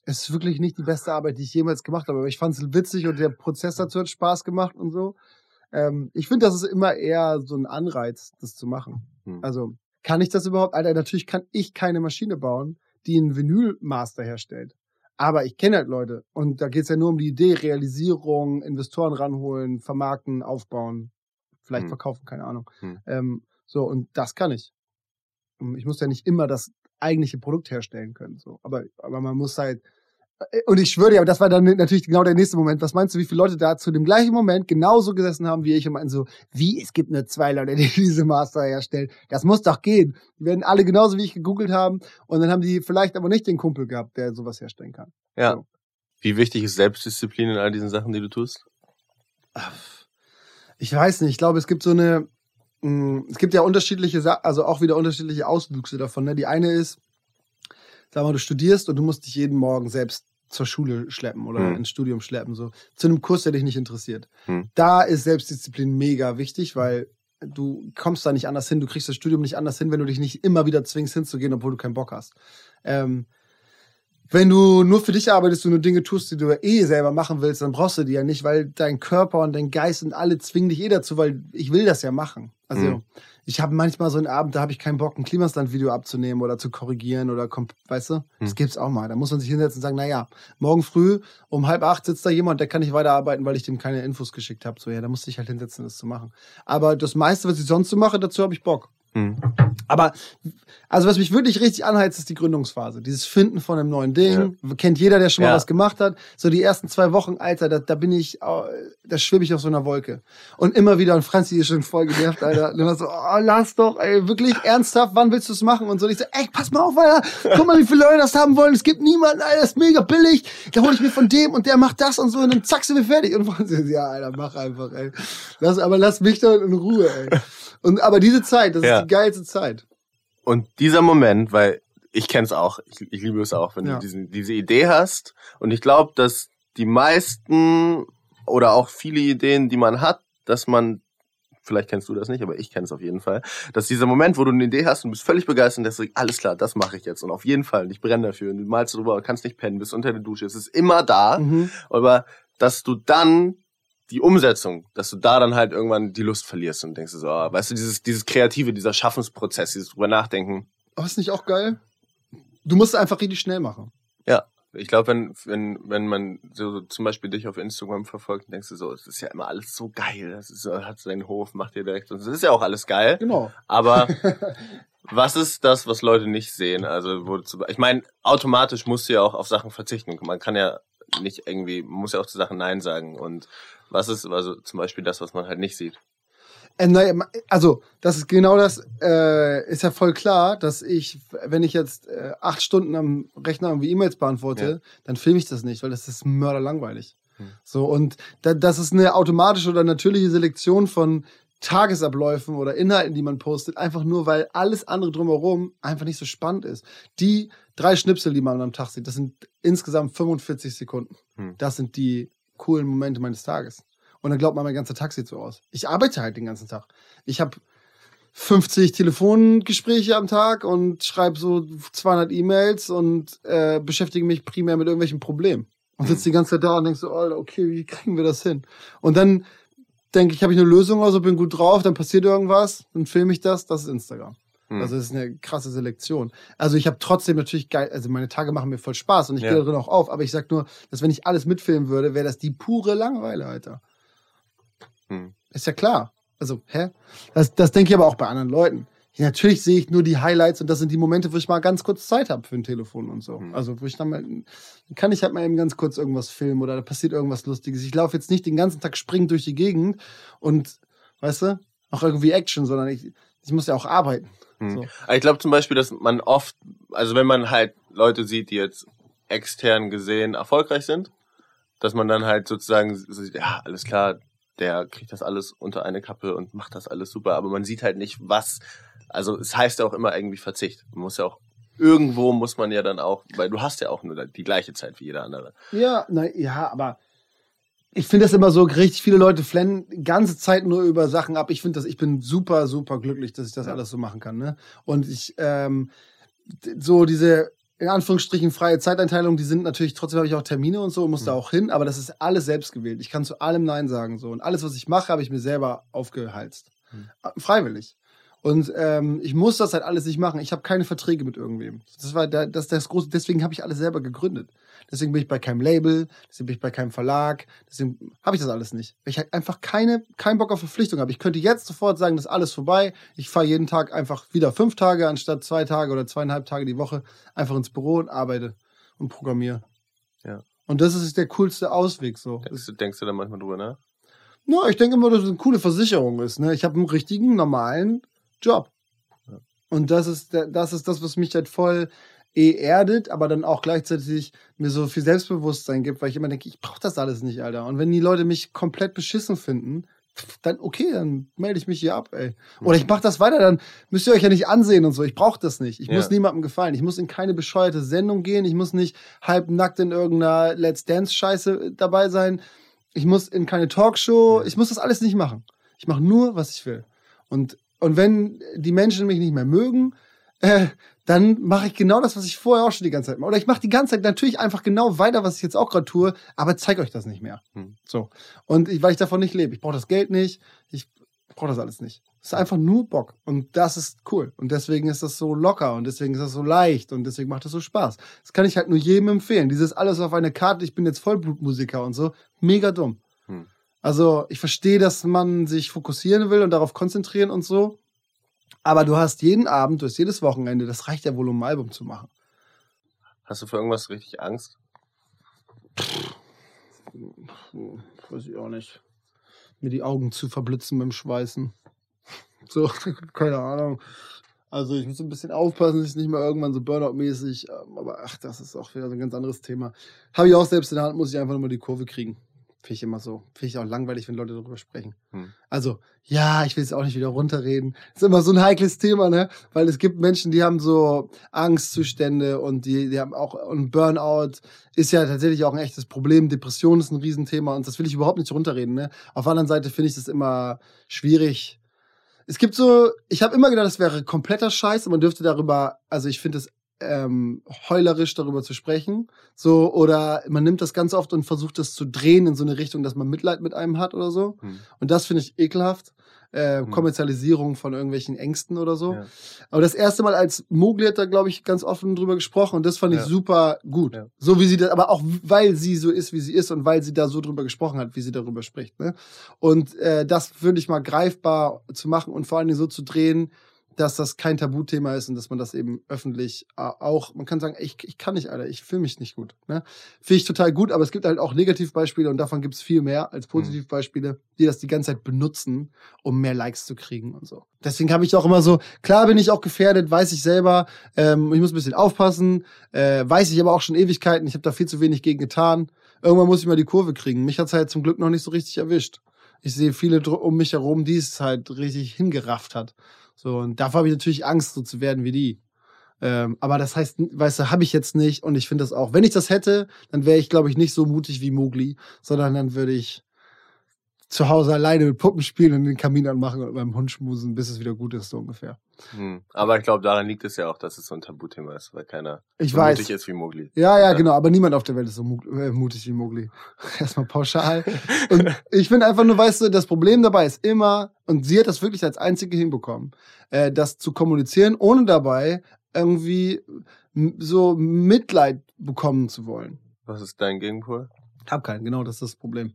es ist wirklich nicht die beste Arbeit, die ich jemals gemacht habe, aber ich fand es witzig und der Prozess dazu hat Spaß gemacht und so. Ähm, ich finde, das ist immer eher so ein Anreiz, das zu machen. Hm. Also, kann ich das überhaupt? Alter, natürlich kann ich keine Maschine bauen, die einen Vinylmaster herstellt. Aber ich kenne halt Leute. Und da geht's ja nur um die Idee, Realisierung, Investoren ranholen, vermarkten, aufbauen, vielleicht Hm. verkaufen, keine Ahnung. Hm. Ähm, so, und das kann ich. Und Ich muss ja nicht immer das eigentliche Produkt herstellen können. So. Aber, aber man muss halt. Äh, Und ich schwöre dir, aber das war dann natürlich genau der nächste Moment. Was meinst du, wie viele Leute da zu dem gleichen Moment genauso gesessen haben wie ich und meinten so, wie, es gibt nur zwei Leute, die diese Master herstellen. Das muss doch gehen. Die werden alle genauso wie ich gegoogelt haben und dann haben die vielleicht aber nicht den Kumpel gehabt, der sowas herstellen kann. Ja. So. Wie wichtig ist Selbstdisziplin in all diesen Sachen, die du tust? Ich weiß nicht, ich glaube, es gibt so eine, mh, es gibt ja unterschiedliche, also auch wieder unterschiedliche Auswüchse davon. Ne? Die eine ist, sag mal, du studierst und du musst dich jeden Morgen selbst zur Schule schleppen oder hm. ins Studium schleppen, so zu einem Kurs, der dich nicht interessiert. Hm. Da ist Selbstdisziplin mega wichtig, weil du kommst da nicht anders hin, du kriegst das Studium nicht anders hin, wenn du dich nicht immer wieder zwingst hinzugehen, obwohl du keinen Bock hast. Ähm, wenn du nur für dich arbeitest und nur Dinge tust, die du eh selber machen willst, dann brauchst du die ja nicht, weil dein Körper und dein Geist und alle zwingen dich eh dazu, weil ich will das ja machen. Also mhm. Ich habe manchmal so einen Abend, da habe ich keinen Bock, ein Klimasland-Video abzunehmen oder zu korrigieren oder, weißt du, mhm. das gibt's auch mal. Da muss man sich hinsetzen und sagen, na ja, morgen früh um halb acht sitzt da jemand, der kann nicht weiterarbeiten, weil ich dem keine Infos geschickt habe. So, ja, da musste ich halt hinsetzen, das zu machen. Aber das meiste, was ich sonst so mache, dazu habe ich Bock. Mhm. Aber, also was mich wirklich richtig anheizt, ist die Gründungsphase. Dieses Finden von einem neuen Ding. Ja. Kennt jeder, der schon mal ja. was gemacht hat. So die ersten zwei Wochen, Alter, da, da bin ich, da schwimme ich auf so einer Wolke. Und immer wieder, und Franzi ist schon voll genervt, Alter. Und immer so, oh, lass doch, ey, wirklich ernsthaft, wann willst du es machen? Und so. Und ich so, ey, pass mal auf, Alter. Guck mal, wie viele Leute das haben wollen. Es gibt niemanden, Alter, das ist mega billig. Da hole ich mir von dem und der macht das und so. Und dann zack, sind wir fertig. Und Franzi ja, Alter, mach einfach, ey. Lass, aber lass mich doch in Ruhe, ey. Und, aber diese Zeit, das ja. ist die geilste Zeit. Und dieser Moment, weil ich kenne es auch, ich, ich, liebe es auch, wenn ja. du diesen, diese Idee hast. Und ich glaube, dass die meisten oder auch viele Ideen, die man hat, dass man, vielleicht kennst du das nicht, aber ich kenne es auf jeden Fall, dass dieser Moment, wo du eine Idee hast und bist völlig begeistert und du alles klar, das mache ich jetzt und auf jeden Fall, und ich brenne dafür und du malst drüber, kannst nicht pennen, bist unter der Dusche, es ist immer da, mhm. aber dass du dann die Umsetzung, dass du da dann halt irgendwann die Lust verlierst und denkst so, oh, weißt du, dieses, dieses Kreative, dieser Schaffensprozess, dieses drüber nachdenken. Aber ist nicht auch geil? Du musst es einfach richtig schnell machen. Ja. Ich glaube, wenn, wenn, wenn man so, so zum Beispiel dich auf Instagram verfolgt, denkst du so, es ist ja immer alles so geil. Das ist so, hat seinen Hof, macht dir direkt. Und es ist ja auch alles geil. Genau. Aber was ist das, was Leute nicht sehen? Also, wo ich meine, automatisch musst du ja auch auf Sachen verzichten. Man kann ja nicht irgendwie, man muss ja auch zu Sachen Nein sagen. Und was ist also zum Beispiel das, was man halt nicht sieht? Äh, also, das ist genau das, äh, ist ja voll klar, dass ich, wenn ich jetzt äh, acht Stunden am Rechner irgendwie E-Mails beantworte, ja. dann filme ich das nicht, weil das ist mörderlangweilig. Hm. So, und da, das ist eine automatische oder natürliche Selektion von Tagesabläufen oder Inhalten, die man postet, einfach nur, weil alles andere drumherum einfach nicht so spannend ist. Die drei Schnipsel, die man am Tag sieht, das sind insgesamt 45 Sekunden. Hm. Das sind die coolen Momente meines Tages. Und dann glaubt man, mein ganzer Tag sieht so aus. Ich arbeite halt den ganzen Tag. Ich habe 50 Telefongespräche am Tag und schreibe so 200 E-Mails und äh, beschäftige mich primär mit irgendwelchen Problemen. Und sitze die ganze Zeit da und denk so, Alter, okay, wie kriegen wir das hin? Und dann denke ich, habe ich eine Lösung, also bin gut drauf, dann passiert irgendwas, dann filme ich das, das ist Instagram. Hm. Also das ist eine krasse Selektion. Also ich habe trotzdem natürlich geil, also meine Tage machen mir voll Spaß und ich ja. gehe da drin auch auf, aber ich sag nur, dass wenn ich alles mitfilmen würde, wäre das die pure Langeweile, Alter. Hm. Ist ja klar. Also, hä? Das, das denke ich aber auch bei anderen Leuten. Ja, natürlich sehe ich nur die Highlights und das sind die Momente, wo ich mal ganz kurz Zeit habe für ein Telefon und so. Hm. Also, wo ich dann mal, kann ich halt mal eben ganz kurz irgendwas filmen oder da passiert irgendwas Lustiges. Ich laufe jetzt nicht den ganzen Tag springend durch die Gegend und, weißt du, auch irgendwie Action, sondern ich, ich muss ja auch arbeiten. Hm. So. Ich glaube zum Beispiel, dass man oft, also wenn man halt Leute sieht, die jetzt extern gesehen erfolgreich sind, dass man dann halt sozusagen ja, alles klar, der kriegt das alles unter eine Kappe und macht das alles super, aber man sieht halt nicht, was, also es heißt ja auch immer irgendwie Verzicht. Man muss ja auch irgendwo muss man ja dann auch, weil du hast ja auch nur die gleiche Zeit wie jeder andere. Ja, na ja, aber ich finde das immer so, richtig viele Leute flennen die ganze Zeit nur über Sachen ab. Ich finde das, ich bin super, super glücklich, dass ich das ja. alles so machen kann. Ne? Und ich, ähm, so diese, in Anführungsstrichen, freie Zeiteinteilung, die sind natürlich, trotzdem habe ich auch Termine und so und muss mhm. da auch hin, aber das ist alles selbst gewählt. Ich kann zu allem Nein sagen. so Und alles, was ich mache, habe ich mir selber aufgehalst. Mhm. Freiwillig. Und ähm, ich muss das halt alles nicht machen. Ich habe keine Verträge mit irgendwem. Das war da, das, das große, deswegen habe ich alles selber gegründet. Deswegen bin ich bei keinem Label, deswegen bin ich bei keinem Verlag, deswegen habe ich das alles nicht. Weil ich halt einfach keine, keinen Bock auf Verpflichtung habe. Ich könnte jetzt sofort sagen, das ist alles vorbei. Ich fahre jeden Tag einfach wieder fünf Tage anstatt zwei Tage oder zweieinhalb Tage die Woche einfach ins Büro und arbeite und programmiere. Ja. Und das ist der coolste Ausweg so. Denkst du, denkst du da manchmal drüber, ne? Ja, ich denke immer, dass es eine coole Versicherung ist. Ne? Ich habe einen richtigen, normalen Job. Ja. Und das ist, das ist das, was mich halt voll erdet, aber dann auch gleichzeitig mir so viel Selbstbewusstsein gibt, weil ich immer denke, ich brauche das alles nicht, Alter. Und wenn die Leute mich komplett beschissen finden, dann okay, dann melde ich mich hier ab, ey. Oder ich mache das weiter, dann müsst ihr euch ja nicht ansehen und so. Ich brauche das nicht. Ich Ja. muss niemandem gefallen. Ich muss in keine bescheuerte Sendung gehen. Ich muss nicht halb nackt in irgendeiner Let's Dance Scheiße dabei sein. Ich muss in keine Talkshow. Ich muss das alles nicht machen. Ich mache nur, was ich will. Und und wenn die Menschen mich nicht mehr mögen, äh, dann mache ich genau das, was ich vorher auch schon die ganze Zeit mache. Oder ich mache die ganze Zeit natürlich einfach genau weiter, was ich jetzt auch gerade tue, aber zeig euch das nicht mehr. Hm. So. Und ich, weil ich davon nicht lebe. Ich brauche das Geld nicht. Ich brauche das alles nicht. Es ist einfach nur Bock. Und das ist cool. Und deswegen ist das so locker und deswegen ist das so leicht und deswegen macht das so Spaß. Das kann ich halt nur jedem empfehlen. Dieses alles auf eine Karte, ich bin jetzt Vollblutmusiker und so. Mega dumm. Also ich verstehe, dass man sich fokussieren will und darauf konzentrieren und so. Aber du hast jeden Abend, du hast jedes Wochenende, das reicht ja wohl, um ein Album zu machen. Hast du für irgendwas richtig Angst? Hm, Weiß ich auch nicht. Mir die Augen zu verblitzen beim Schweißen. So, keine Ahnung. Also ich muss ein bisschen aufpassen, dass ich nicht mal irgendwann so Burnout-mäßig, ähm, aber ach, das ist auch wieder so ein ganz anderes Thema. Habe ich auch selbst in der Hand, muss ich einfach nur mal die Kurve kriegen. Finde ich immer so. Finde ich auch langweilig, wenn Leute darüber sprechen. Hm. Also, ja, ich will es auch nicht wieder runterreden. Ist immer so ein heikles Thema, ne? Weil es gibt Menschen, die haben so Angstzustände und die, die haben auch und Burnout ist ja tatsächlich auch ein echtes Problem. Depression ist ein Riesenthema und das will ich überhaupt nicht runterreden, ne? Auf der anderen Seite finde ich das immer schwierig. Es gibt so, ich habe immer gedacht, das wäre kompletter Scheiß und man dürfte darüber, also ich finde es ähm, heulerisch darüber zu sprechen. So, oder man nimmt das ganz oft und versucht das zu drehen in so eine Richtung, dass man Mitleid mit einem hat oder so. Hm. Und das finde ich ekelhaft. Äh, Hm. Kommerzialisierung von irgendwelchen Ängsten oder so. Ja. Aber das erste Mal als Mowgli hat da, glaube ich, ganz offen drüber gesprochen und das fand ich Ja. super gut. Ja. So wie sie das, aber auch weil sie so ist, wie sie ist und weil sie da so drüber gesprochen hat, wie sie darüber spricht. Ne? Und äh, das würde ich mal greifbar zu machen und vor allen Dingen so zu drehen, dass das kein Tabuthema ist und dass man das eben öffentlich äh, auch, man kann sagen, ich, ich kann nicht, Alter, ich fühle mich nicht gut. Ne? Finde ich total gut, aber es gibt halt auch Negativbeispiele und davon gibt es viel mehr als Positivbeispiele, die das die ganze Zeit benutzen, um mehr Likes zu kriegen und so. Deswegen habe ich auch immer so, klar bin ich auch gefährdet, weiß ich selber, ähm, ich muss ein bisschen aufpassen, äh, weiß ich aber auch schon Ewigkeiten, ich habe da viel zu wenig gegen getan. Irgendwann muss ich mal die Kurve kriegen. Mich hat's halt zum Glück noch nicht so richtig erwischt. Ich sehe viele um mich herum, die es halt richtig hingerafft hat. So, und davor habe ich natürlich Angst, so zu werden wie die. Ähm, aber das heißt, weißt du, habe ich jetzt nicht und ich finde das auch. Wenn ich das hätte, dann wäre ich, glaube ich, nicht so mutig wie Mowgli, sondern dann würde ich zu Hause alleine mit Puppen spielen und den Kamin anmachen und beim Hund schmusen, bis es wieder gut ist, so ungefähr. Hm. Aber ich glaube, daran liegt es ja auch, dass es so ein Tabuthema ist, weil keiner Ich so weiß. mutig ist wie Mowgli. Ja, ja, Ja. genau, aber niemand auf der Welt ist so äh, mutig wie Mowgli. Erstmal pauschal. Und ich finde einfach nur, weißt du, das Problem dabei ist immer, und sie hat das wirklich als einzige hinbekommen, äh, das zu kommunizieren, ohne dabei irgendwie so Mitleid bekommen zu wollen. Was ist dein Gegenpol? Hab keinen, genau, das ist das Problem.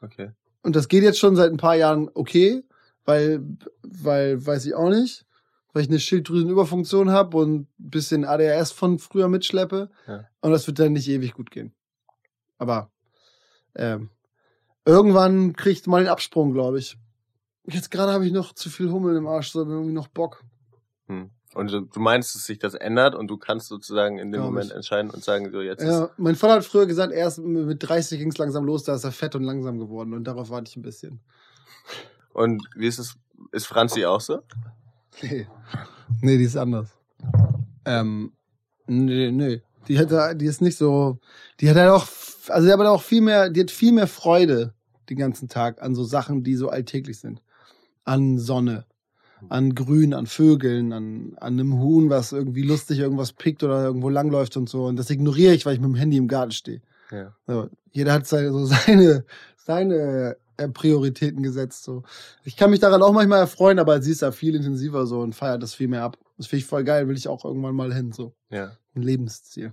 Okay. Und das geht jetzt schon seit ein paar Jahren okay, weil, weil, weiß ich auch nicht, weil ich eine Schilddrüsenüberfunktion habe und ein bisschen ADHS von früher mitschleppe. Ja. Und das wird dann nicht ewig gut gehen. Aber ähm, irgendwann kriegt mal den Absprung, glaube ich. Jetzt gerade habe ich noch zu viel Hummel im Arsch, sondern irgendwie noch Bock. Hm. Und du, du meinst, dass sich das ändert und du kannst sozusagen in dem Moment ich. entscheiden und sagen, so jetzt ist Ja, mein Vater hat früher gesagt, erst mit 30 ging es langsam los, da ist er fett und langsam geworden. Und darauf warte ich ein bisschen. Und wie ist es? Ist Franzi auch so? Nee. Nee, die ist anders. Ähm, nee, nee. Die hat da, die ist nicht so, die hat halt auch, also die hat aber auch viel mehr, die hat viel mehr Freude den ganzen Tag an so Sachen, die so alltäglich sind. An Sonne, an Grün, an Vögeln, an, an einem Huhn, was irgendwie lustig irgendwas pickt oder irgendwo langläuft und so. Und das ignoriere ich, weil ich mit dem Handy im Garten stehe. Ja. So, jeder hat seine, so seine, seine äh, Prioritäten gesetzt. So. Ich kann mich daran auch manchmal erfreuen, aber sie ist da viel intensiver so und feiert das viel mehr ab. Das finde ich voll geil, will ich auch irgendwann mal hin. So Ja. ein Lebensziel.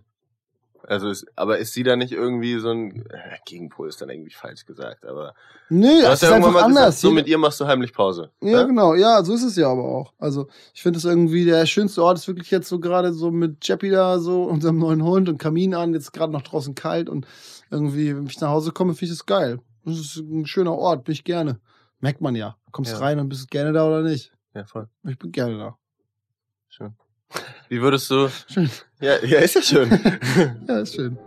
Also ist, aber ist sie da nicht irgendwie so ein äh, Gegenpol ist dann irgendwie falsch gesagt, aber Nee, du das hast ist ja irgendwann mal anders. gesagt, so mit ihr machst du heimlich Pause. ja, ne? genau. Ja, so ist es ja aber auch. Also ich finde es irgendwie, der schönste Ort ist wirklich jetzt so gerade so mit Jeppy da, so unserem neuen Hund und Kamin an, jetzt gerade noch draußen kalt und irgendwie, wenn ich nach Hause komme, finde ich das geil. Das ist ein schöner Ort, bin ich gerne. Merkt man ja. Kommst Ja. rein und bist gerne da oder nicht. Ja, voll. Ich bin gerne da. Schön. Wie würdest du Schön. Ja, ja, ist ja schön. Ja, ist schön.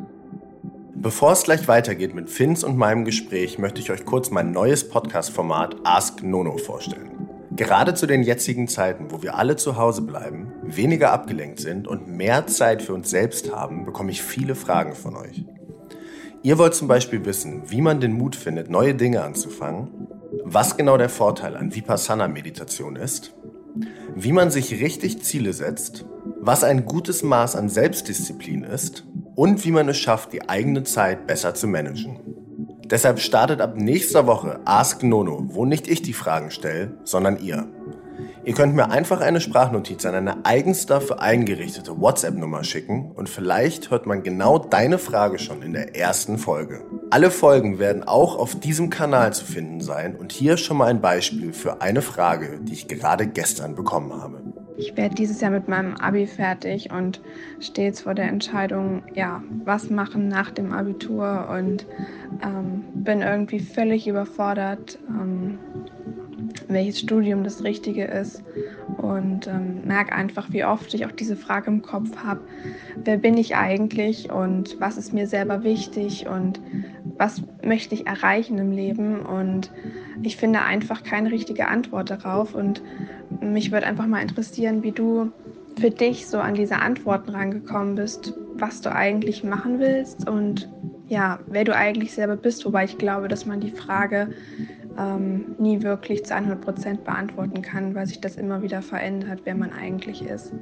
Bevor es gleich weitergeht mit Finns und meinem Gespräch, möchte ich euch kurz mein neues Podcast-Format Ask Nono vorstellen. Gerade zu den jetzigen Zeiten, wo wir alle zu Hause bleiben, weniger abgelenkt sind und mehr Zeit für uns selbst haben, bekomme ich viele Fragen von euch. Ihr wollt zum Beispiel wissen, wie man den Mut findet, neue Dinge anzufangen, was genau der Vorteil an Vipassana-Meditation ist, wie man sich richtig Ziele setzt, was ein gutes Maß an Selbstdisziplin ist und wie man es schafft, die eigene Zeit besser zu managen. Deshalb startet ab nächster Woche Ask Nono, wo nicht ich die Fragen stelle, sondern ihr. Ihr könnt mir einfach eine Sprachnotiz an eine eigens dafür eingerichtete WhatsApp-Nummer schicken und vielleicht hört man genau deine Frage schon in der ersten Folge. Alle Folgen werden auch auf diesem Kanal zu finden sein und hier schon mal ein Beispiel für eine Frage, die ich gerade gestern bekommen habe. Ich werde dieses Jahr mit meinem Abi fertig und stehe jetzt vor der Entscheidung, ja, was machen nach dem Abitur und ähm, bin irgendwie völlig überfordert, ähm, welches Studium das Richtige ist und ähm, merke einfach, wie oft ich auch diese Frage im Kopf habe, wer bin ich eigentlich und was ist mir selber wichtig und was möchte ich erreichen im Leben? Und ich finde einfach keine richtige Antwort darauf. Und mich würde einfach mal interessieren, wie du für dich so an diese Antworten rangekommen bist, was du eigentlich machen willst. Und ja, wer du eigentlich selber bist, wobei ich glaube, dass man die Frage ähm, nie wirklich zu 100 Prozent beantworten kann, weil sich das immer wieder verändert, wer man eigentlich ist.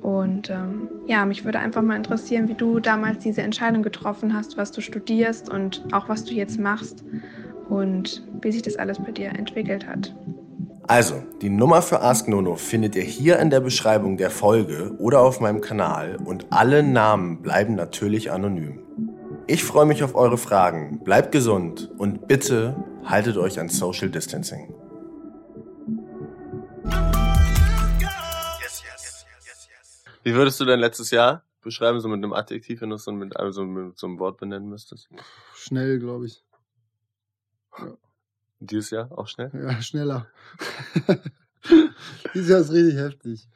Und ähm, ja, mich würde einfach mal interessieren, wie du damals diese Entscheidung getroffen hast, was du studierst und auch was du jetzt machst und wie sich das alles bei dir entwickelt hat. Also, die Nummer für Ask Nono findet ihr hier in der Beschreibung der Folge oder auf meinem Kanal und alle Namen bleiben natürlich anonym. Ich freue mich auf eure Fragen, bleibt gesund und bitte haltet euch an Social Distancing. Wie würdest du dein letztes Jahr beschreiben, so mit einem Adjektiv, wenn du es so mit, also mit so einem Wort benennen müsstest? Schnell, glaube ich. Ja. Dieses Jahr auch schnell? Ja, schneller. Dieses Jahr ist richtig heftig.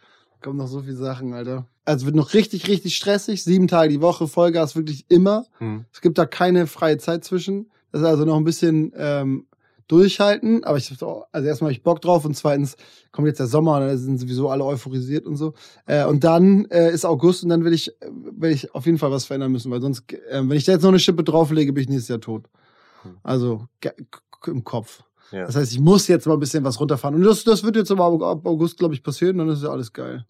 Kommen noch so viele Sachen, Alter. Also wird noch richtig, richtig stressig. Sieben Tage die Woche, Vollgas wirklich immer. Hm. Es gibt da keine freie Zeit zwischen. Das ist also noch ein bisschen ähm, durchhalten. Aber ich also erstmal habe ich Bock drauf und zweitens kommt jetzt der Sommer, da sind sowieso alle euphorisiert und so. Äh, und dann äh, ist August und dann will ich, will ich auf jeden Fall was verändern müssen, weil sonst, äh, wenn ich da jetzt noch eine Schippe drauflege, bin ich nächstes Jahr tot. Hm. Also im Kopf. Ja. Das heißt, ich muss jetzt mal ein bisschen was runterfahren. Und das, das wird jetzt aber ab August, glaube ich, passieren, dann ist ja alles geil.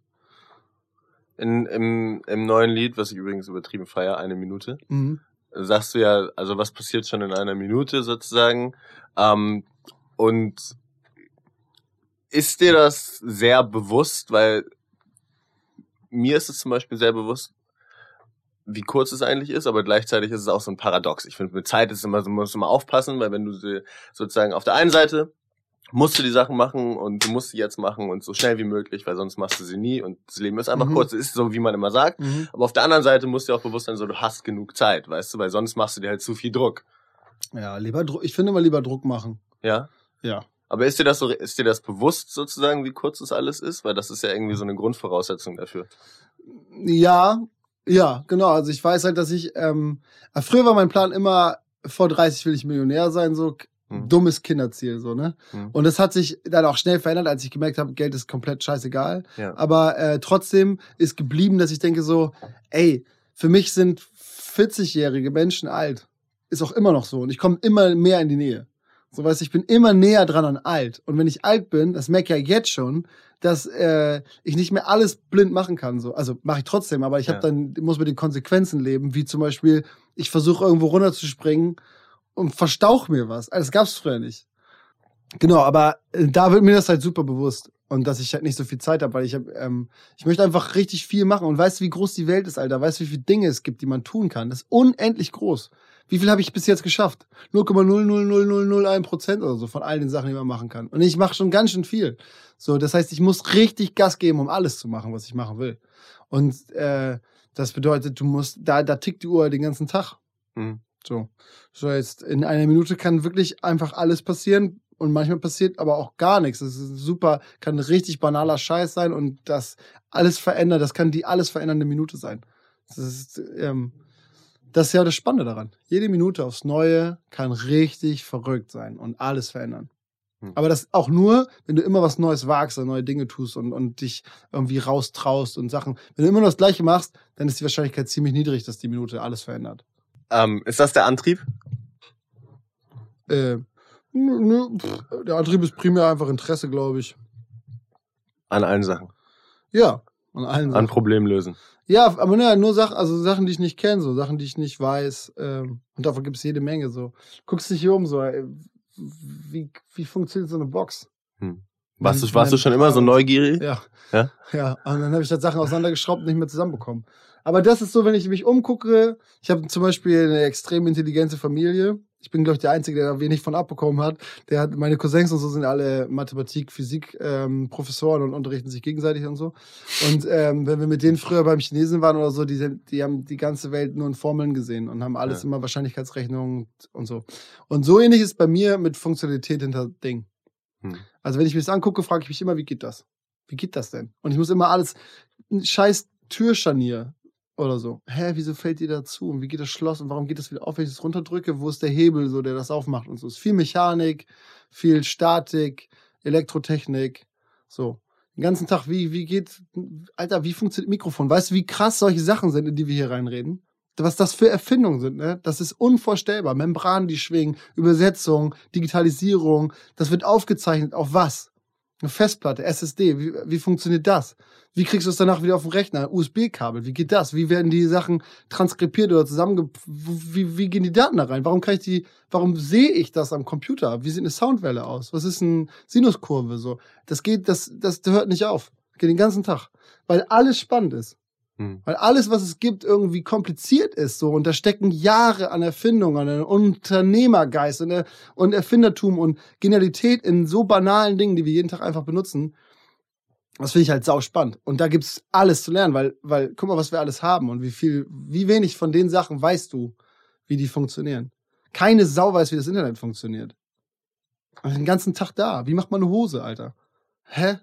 In, im, Im neuen Lied, was ich übrigens übertrieben feier, eine Minute, mhm. sagst du ja, also was passiert schon in einer Minute sozusagen. Ähm, und ist dir das sehr bewusst, weil mir ist es zum Beispiel sehr bewusst, wie kurz es eigentlich ist, aber gleichzeitig ist es auch so ein Paradox. Ich finde, mit Zeit ist immer so, musst du mal aufpassen, weil wenn du sie sozusagen auf der einen Seite musst du die Sachen machen und du musst sie jetzt machen und so schnell wie möglich, weil sonst machst du sie nie und das Leben ist einfach mhm. kurz, ist so, wie man immer sagt. Mhm. Aber auf der anderen Seite musst du auch bewusst sein, so, du hast genug Zeit, weißt du, weil sonst machst du dir halt zu viel Druck. Ja, lieber Druck, ich finde immer lieber Druck machen. Ja? Ja. Aber ist dir das so, ist dir das bewusst sozusagen, wie kurz das alles ist? Weil das ist ja irgendwie so eine Grundvoraussetzung dafür. Ja, ja, genau. Also ich weiß halt, dass ich, ähm, früher war mein Plan immer, vor 30 will ich Millionär sein, so mhm. dummes Kinderziel, so, ne? Mhm. Und das hat sich dann auch schnell verändert, als ich gemerkt habe, Geld ist komplett scheißegal. Ja. Aber äh, trotzdem ist geblieben, dass ich denke so, ey, für mich sind 40-jährige Menschen alt. Ist auch immer noch so. Und ich komme immer mehr in die Nähe. So weißt ich bin immer näher dran an alt. Und wenn ich alt bin, das merke ich ja jetzt schon, dass äh, ich nicht mehr alles blind machen kann. So. Also mache ich trotzdem, aber ich habe ja. dann, muss mit den Konsequenzen leben, wie zum Beispiel, ich versuche irgendwo runterzuspringen und verstauch mir was. Also, das gab's früher nicht. Genau, aber äh, da wird mir das halt super bewusst. Und dass ich halt nicht so viel Zeit habe, weil ich hab, ähm, ich möchte einfach richtig viel machen. Und weißt du, wie groß die Welt ist, Alter? Weißt du, wie viele Dinge es gibt, die man tun kann? Das ist unendlich groß. Wie viel habe ich bis jetzt geschafft? 0,00001 Prozent oder so von all den Sachen, die man machen kann. Und ich mache schon ganz schön viel. So, das heißt, ich muss richtig Gas geben, um alles zu machen, was ich machen will. Und äh, das bedeutet, du musst, da, da tickt die Uhr den ganzen Tag. Mhm. So. So, jetzt in einer Minute kann wirklich einfach alles passieren. Und manchmal passiert aber auch gar nichts. Das ist super, kann richtig banaler Scheiß sein und das alles verändert, das kann die alles verändernde Minute sein. Das ist, ähm, Das ist ja das Spannende daran. Jede Minute aufs Neue kann richtig verrückt sein und alles verändern. Hm. Aber das auch nur, wenn du immer was Neues wagst und neue Dinge tust und, und dich irgendwie raustraust und Sachen. Wenn du immer nur das Gleiche machst, dann ist die Wahrscheinlichkeit ziemlich niedrig, dass die Minute alles verändert. Ähm, ist das der Antrieb? Äh, nö, pff, der Antrieb ist primär einfach Interesse, glaube ich. An allen Sachen. Ja, an allen An Sachen. Problem lösen. Ja, aber ne, nur Sachen, also Sachen, die ich nicht kenne, so Sachen, die ich nicht weiß. Ähm, und davon gibt es jede Menge. So, guckst dich hier um, so, ey, wie, wie funktioniert so eine Box? Hm. Warst, du, warst du schon immer so neugierig? Ja. Ja? Ja, und dann habe ich halt Sachen auseinandergeschraubt und nicht mehr zusammenbekommen. Aber das ist so, wenn ich mich umgucke, ich habe zum Beispiel eine extrem intelligente Familie. Ich bin, glaube ich, der Einzige, der da wenig von abbekommen hat. Der hat, meine Cousins und so sind alle Mathematik, Physik, ähm, Professoren und unterrichten sich gegenseitig und so. Und ähm, wenn wir mit denen früher beim Chinesen waren oder so, die, die haben die ganze Welt nur in Formeln gesehen und haben alles Ja. immer Wahrscheinlichkeitsrechnungen und so. Und so ähnlich ist bei mir mit Funktionalität hinter Ding. Hm. Also wenn ich mir das angucke, frage ich mich immer, wie geht das? Wie geht das denn? Und ich muss immer alles, scheiß Türscharnier oder so. Hä, wieso fällt dir dazu? Und wie geht das Schloss? Und warum geht das wieder auf, wenn ich es runterdrücke? Wo ist der Hebel, so, der das aufmacht und so? Es ist viel Mechanik, viel Statik, Elektrotechnik, so. Den ganzen Tag, wie, wie geht, Alter, wie funktioniert Mikrofon? Weißt du, wie krass solche Sachen sind, in die wir hier reinreden? Was das für Erfindungen sind, ne? Das ist unvorstellbar. Membranen, die schwingen, Übersetzung, Digitalisierung, das wird aufgezeichnet auf was? Eine Festplatte, SSD, wie, wie funktioniert das? Wie kriegst du es danach wieder auf den Rechner? USB-Kabel, wie geht das? Wie werden die Sachen transkribiert oder zusammenge... Wie, wie gehen die Daten da rein? Warum kann ich die... Warum sehe ich das am Computer? Wie sieht eine Soundwelle aus? Was ist eine Sinuskurve? So, das geht, das, das hört nicht auf. Geht den ganzen Tag. Weil alles spannend ist. Hm. Weil alles, was es gibt, irgendwie kompliziert ist so und da stecken Jahre an Erfindung, an Unternehmergeist und, Er- und Erfindertum und Genialität in so banalen Dingen, die wir jeden Tag einfach benutzen. Das finde ich halt sau spannend. Und da gibt's alles zu lernen, weil, weil, guck mal, was wir alles haben und wie viel, wie wenig von den Sachen weißt du, wie die funktionieren. Keine Sau weiß, wie das Internet funktioniert. Und den ganzen Tag da. Wie macht man eine Hose, Alter? Hä?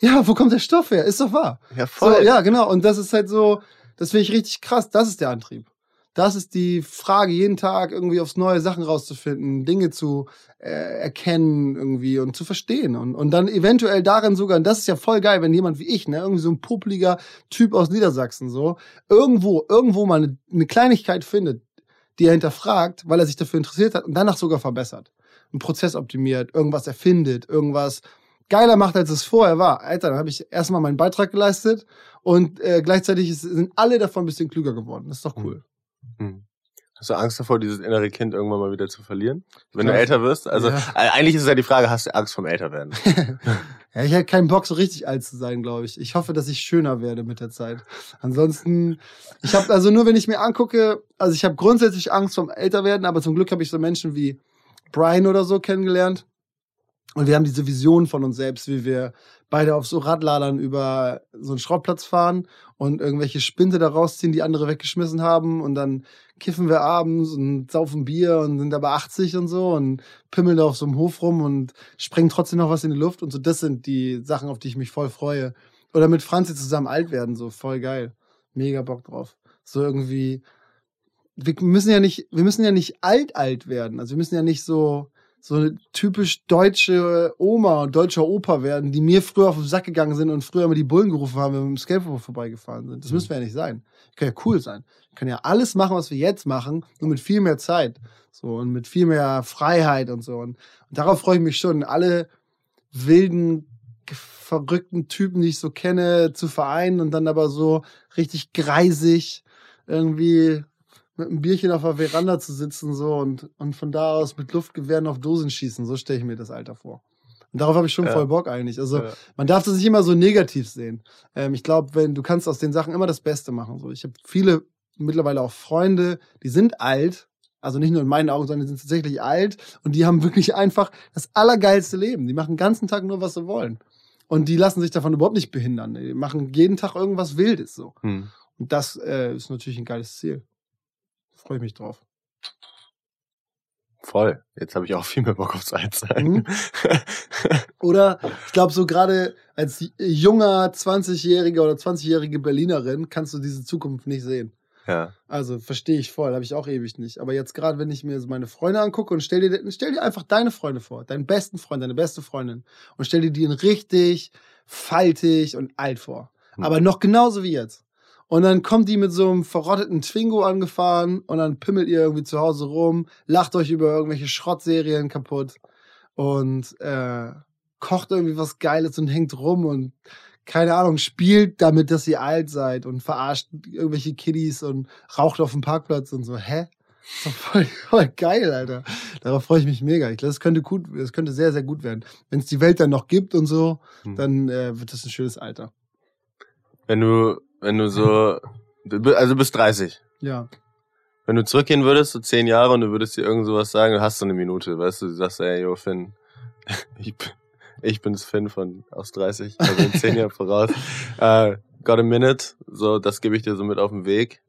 Ja, wo kommt der Stoff her? Ist doch wahr. Ja, So, ja, genau. Und das ist halt so, das finde ich richtig krass. Das ist der Antrieb. Das ist die Frage, jeden Tag irgendwie aufs neue Sachen rauszufinden, Dinge zu äh, erkennen irgendwie und zu verstehen. Und, und dann eventuell darin sogar, und das ist ja voll geil, wenn jemand wie ich, ne, irgendwie so ein publiger Typ aus Niedersachsen, so, irgendwo, irgendwo mal eine, eine Kleinigkeit findet, die er hinterfragt, weil er sich dafür interessiert hat und danach sogar verbessert. Einen Prozess optimiert, irgendwas erfindet, irgendwas geiler macht, als es vorher war. Alter, dann habe ich erstmal meinen Beitrag geleistet und äh, gleichzeitig ist, sind alle davon ein bisschen klüger geworden. Das ist doch cool. Hm. Hast du Angst davor, dieses innere Kind irgendwann mal wieder zu verlieren? Wenn du Klar. älter wirst? Also Ja. äh, eigentlich ist es ja die Frage, hast du Angst vom Älterwerden? Ja, ich hätte keinen Bock, so richtig alt zu sein, glaube ich. Ich hoffe, dass ich schöner werde mit der Zeit. Ansonsten, ich habe also nur, wenn ich mir angucke, also ich habe grundsätzlich Angst vom Älterwerden, aber zum Glück habe ich so Menschen wie Brian oder so kennengelernt. Und wir haben diese Vision von uns selbst, wie wir beide auf so Radladern über so einen Schrottplatz fahren und irgendwelche Spinte da rausziehen, die andere weggeschmissen haben. Und dann kiffen wir abends und saufen Bier und sind aber 80 und so und pimmeln da auf so einem Hof rum und sprengen trotzdem noch was in die Luft. Und so, das sind die Sachen, auf die ich mich voll freue. Oder mit Franzi zusammen alt werden, so voll geil. Mega Bock drauf. So irgendwie, wir müssen ja nicht, wir müssen ja nicht alt alt werden. Also wir müssen ja nicht so, so eine typisch deutsche Oma und deutscher Opa werden, die mir früher auf den Sack gegangen sind und früher immer die Bullen gerufen haben, wenn wir mit dem Skateboard vorbeigefahren sind. Das müssen wir ja nicht sein. Wir können ja cool sein. Wir können ja alles machen, was wir jetzt machen, nur mit viel mehr Zeit. So und mit viel mehr Freiheit und so. Und, und darauf freue ich mich schon, alle wilden, verrückten Typen, die ich so kenne, zu vereinen und dann aber so richtig greisig irgendwie mit einem Bierchen auf der Veranda zu sitzen so und, und von da aus mit Luftgewehren auf Dosen schießen. So stelle ich mir das Alter vor. Und darauf habe ich schon Ja. voll Bock eigentlich. Also Ja. man darf das nicht immer so negativ sehen. Ähm, ich glaube, wenn du kannst aus den Sachen immer das Beste machen. So, ich habe viele mittlerweile auch Freunde, die sind alt, also nicht nur in meinen Augen, sondern die sind tatsächlich alt und die haben wirklich einfach das allergeilste Leben. Die machen den ganzen Tag nur, was sie wollen. Und die lassen sich davon überhaupt nicht behindern. Die machen jeden Tag irgendwas Wildes so. Hm. Und das äh, ist natürlich ein geiles Ziel. Freue ich mich drauf. Voll. Jetzt habe ich auch viel mehr Bock aufs Altsein. Mhm. Oder ich glaube, so gerade als junger 20-jähriger oder 20-jährige Berlinerin kannst du diese Zukunft nicht sehen. Ja. Also verstehe ich voll, habe ich auch ewig nicht. Aber jetzt gerade, wenn ich mir so meine Freunde angucke und stell dir, stell dir einfach deine Freunde vor, deinen besten Freund, deine beste Freundin und stell dir die richtig faltig und alt vor. Hm. Aber noch genauso wie jetzt. Und dann kommt die mit so einem verrotteten Twingo angefahren und dann pimmelt ihr irgendwie zu Hause rum, lacht euch über irgendwelche Schrottserien kaputt und äh, kocht irgendwie was Geiles und hängt rum und keine Ahnung, spielt damit, dass ihr alt seid und verarscht irgendwelche Kiddies und raucht auf dem Parkplatz und so. Hä? Das ist doch voll, voll geil, Alter. Darauf freue ich mich mega. Ich glaube, das könnte gut, das könnte sehr, sehr gut werden. Wenn es die Welt dann noch gibt und so, Hm. dann äh, wird das ein schönes Alter. Wenn du, wenn du so, also du bist 30. Ja. Wenn du zurückgehen würdest, so zehn Jahre, und du würdest dir irgend sowas sagen, du hast so eine Minute, weißt du, du sagst, ey, yo, Finn, ich, bin- ich bin's Finn von aus 30, also in zehn Jahren voraus. Äh, got a minute, so, das gebe ich dir so mit auf den Weg.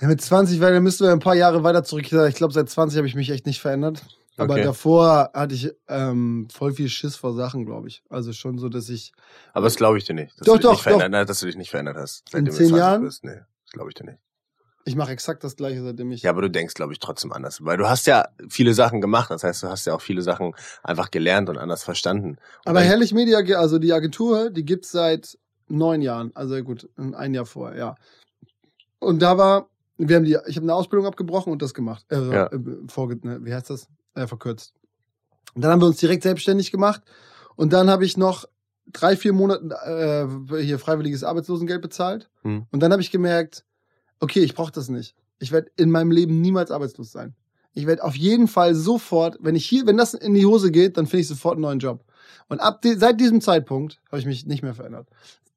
Ja, mit 20, weil dann müssten wir ein paar Jahre weiter zurück. Ich glaube, seit 20 habe ich mich echt nicht verändert. Aber Okay. davor hatte ich ähm, voll viel Schiss vor Sachen, glaube ich. Also schon so, dass ich. Aber das glaube ich dir nicht. Dass Doch, du dich doch, nicht verändert, dass du dich nicht verändert hast. In seitdem du zehn 20 Jahren? Bist. Nee, das glaube ich dir nicht. Ich mache exakt das gleiche, seitdem ich. Ja, aber du denkst, glaube ich, trotzdem anders. Weil du hast ja viele Sachen gemacht. Das heißt, du hast ja auch viele Sachen einfach gelernt und anders verstanden. Und Aber Herrlich Media, also die Agentur, die gibt's seit neun Jahren. Also gut, ein Jahr vorher, ja. Und da war, wir haben die, ich habe eine Ausbildung abgebrochen und das gemacht. Äh, Ja. äh, vorge, ne, wie heißt das? Äh, verkürzt. Und dann haben wir uns direkt selbstständig gemacht. Und dann habe ich noch drei, vier Monate äh, hier freiwilliges Arbeitslosengeld bezahlt. Hm. Und dann habe ich gemerkt, okay, ich brauche das nicht. Ich werde in meinem Leben niemals arbeitslos sein. Ich werde auf jeden Fall sofort, wenn ich hier, wenn das in die Hose geht, dann finde ich sofort einen neuen Job. Und ab de, seit diesem Zeitpunkt habe ich mich nicht mehr verändert.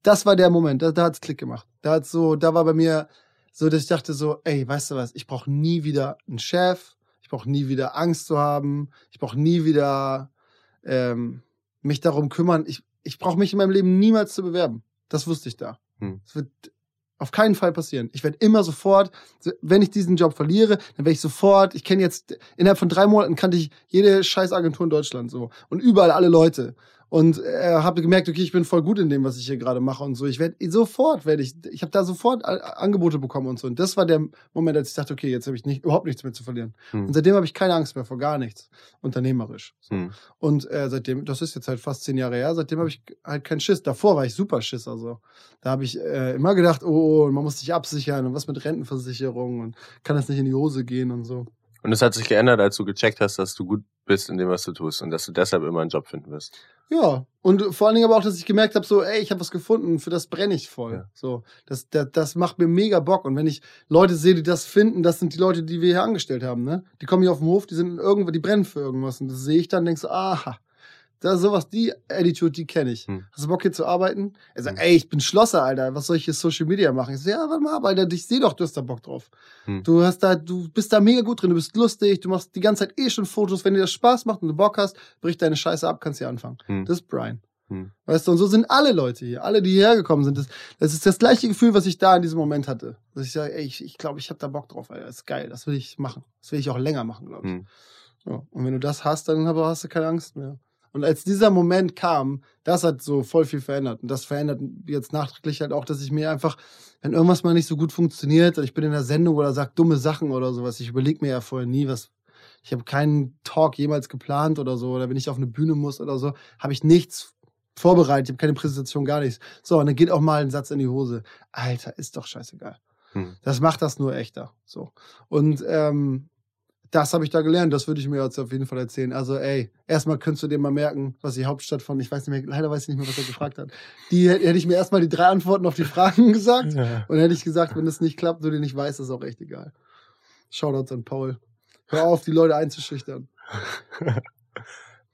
Das war der Moment, da, da hat's Klick gemacht. Da hat's so, da war bei mir so, dass ich dachte so, ey, weißt du was, ich brauche nie wieder einen Chef, ich brauche nie wieder Angst zu haben, ich brauche nie wieder ähm, mich darum kümmern. Ich, ich brauche mich in meinem Leben niemals zu bewerben. Das wusste ich da. Hm. Das wird auf keinen Fall passieren. Ich werde immer sofort, wenn ich diesen Job verliere, dann werde ich sofort, ich kenne jetzt, innerhalb von drei Monaten kannte ich jede scheiß Agentur in Deutschland so. Und überall alle Leute. Und äh, habe gemerkt, okay, ich bin voll gut in dem, was ich hier gerade mache und so. Ich werde sofort, werde ich, ich habe da sofort Angebote bekommen und so. Und das war der Moment, als ich dachte, okay, jetzt habe ich nicht, überhaupt nichts mehr zu verlieren. Hm. Und seitdem habe ich keine Angst mehr vor gar nichts. Unternehmerisch. So. Hm. Und äh, seitdem, das ist jetzt halt fast zehn Jahre her, seitdem habe ich halt keinen Schiss. Davor war ich super Schiss. Also da habe ich äh, immer gedacht, oh, man muss sich absichern und was mit Rentenversicherung und kann das nicht in die Hose gehen und so. Und es hat sich geändert, als du gecheckt hast, dass du gut bist in dem, was du tust und dass du deshalb immer einen Job finden wirst. Ja, und vor allen Dingen aber auch, dass ich gemerkt habe, so, ey, ich habe was gefunden, für das brenne ich voll. Ja. So, das, das, das macht mir mega Bock. Und wenn ich Leute sehe, die das finden, das sind die Leute, die wir hier angestellt haben, ne? Die kommen hier auf den Hof, die sind irgendwo, die brennen für irgendwas. Und das sehe ich dann, denkst so, aha, da ist sowas, die Attitude, die kenne ich. Hm. Hast du Bock hier zu arbeiten? Er sagt, Hm. ey, ich bin Schlosser, Alter, was soll ich hier Social Media machen? Ich so, ja, warte mal ab, Alter, ich sehe doch, du hast da Bock drauf. Hm. Du hast da, du bist da mega gut drin, du bist lustig, du machst die ganze Zeit eh schon Fotos. Wenn dir das Spaß macht und du Bock hast, brich deine Scheiße ab, kannst hier anfangen. Hm. Das ist Brian. Hm. Weißt du, und so sind alle Leute hier, alle, die hierher gekommen sind. Das, das ist das gleiche Gefühl, was ich da in diesem Moment hatte. Dass ich sage, ey, ich glaube, ich, glaub, ich habe da Bock drauf, Alter. Das ist geil, das will ich machen. Das will ich auch länger machen, glaube ich. Hm. Ja. Und wenn du das hast, dann hast du keine Angst mehr. Und als dieser Moment kam, das hat so voll viel verändert. Und das verändert jetzt nachträglich halt auch, dass ich mir einfach, wenn irgendwas mal nicht so gut funktioniert, ich bin in der Sendung oder sag dumme Sachen oder sowas, ich überlege mir ja vorher nie, was. Ich habe keinen Talk jemals geplant oder so, oder wenn ich auf eine Bühne muss oder so, habe ich nichts vorbereitet, ich habe keine Präsentation, gar nichts. So, und dann geht auch mal ein Satz in die Hose. Alter, ist doch scheißegal. Hm. Das macht das nur echter. So. Und ähm, das habe ich da gelernt, das würde ich mir jetzt auf jeden Fall erzählen. Also, ey, erstmal könntest du dir mal merken, was die Hauptstadt von, ich weiß nicht mehr, leider weiß ich nicht mehr, was er gefragt hat. Die hätte ich mir erstmal die drei Antworten auf die Fragen gesagt. Und hätte ich gesagt, wenn es nicht klappt, du den nicht weißt, ist auch echt egal. Shoutouts an Paul. Hör auf, die Leute einzuschüchtern.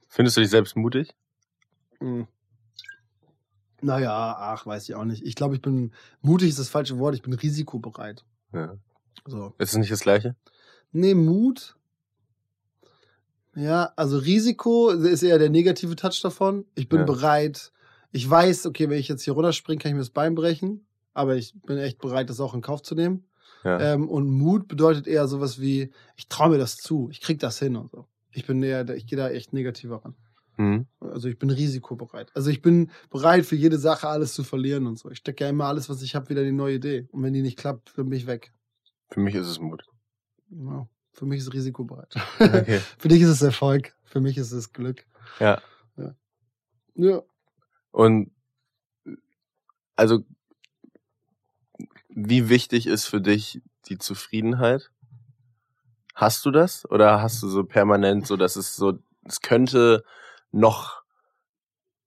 Findest du dich selbst mutig? Hm. Naja, ach, weiß ich auch nicht. Ich glaube, ich bin, mutig ist das falsche Wort, ich bin risikobereit. Ja. So. Ist es nicht das Gleiche? Nee, Mut. Ja, also Risiko ist eher der negative Touch davon. Ich bin Ja. bereit. Ich weiß, okay, wenn ich jetzt hier runterspringe, kann ich mir das Bein brechen. Aber ich bin echt bereit, das auch in Kauf zu nehmen. Ja. Ähm, und Mut bedeutet eher sowas wie, ich traue mir das zu, ich krieg das hin und so. Ich bin eher, ich gehe da echt negativer ran. Hm. Also ich bin risikobereit. Also ich bin bereit für jede Sache alles zu verlieren und so. Ich stecke ja immer alles, was ich habe, wieder in die neue Idee. Und wenn die nicht klappt, dann bin ich weg. Für mich ist es Mut. Ja, für mich ist es risikobereit. Okay. für dich ist es Erfolg. Für mich ist es Glück. Ja. Ja. ja. Und also wie wichtig ist für dich die Zufriedenheit? Hast du das? Oder hast du so permanent so, dass es so, es könnte noch,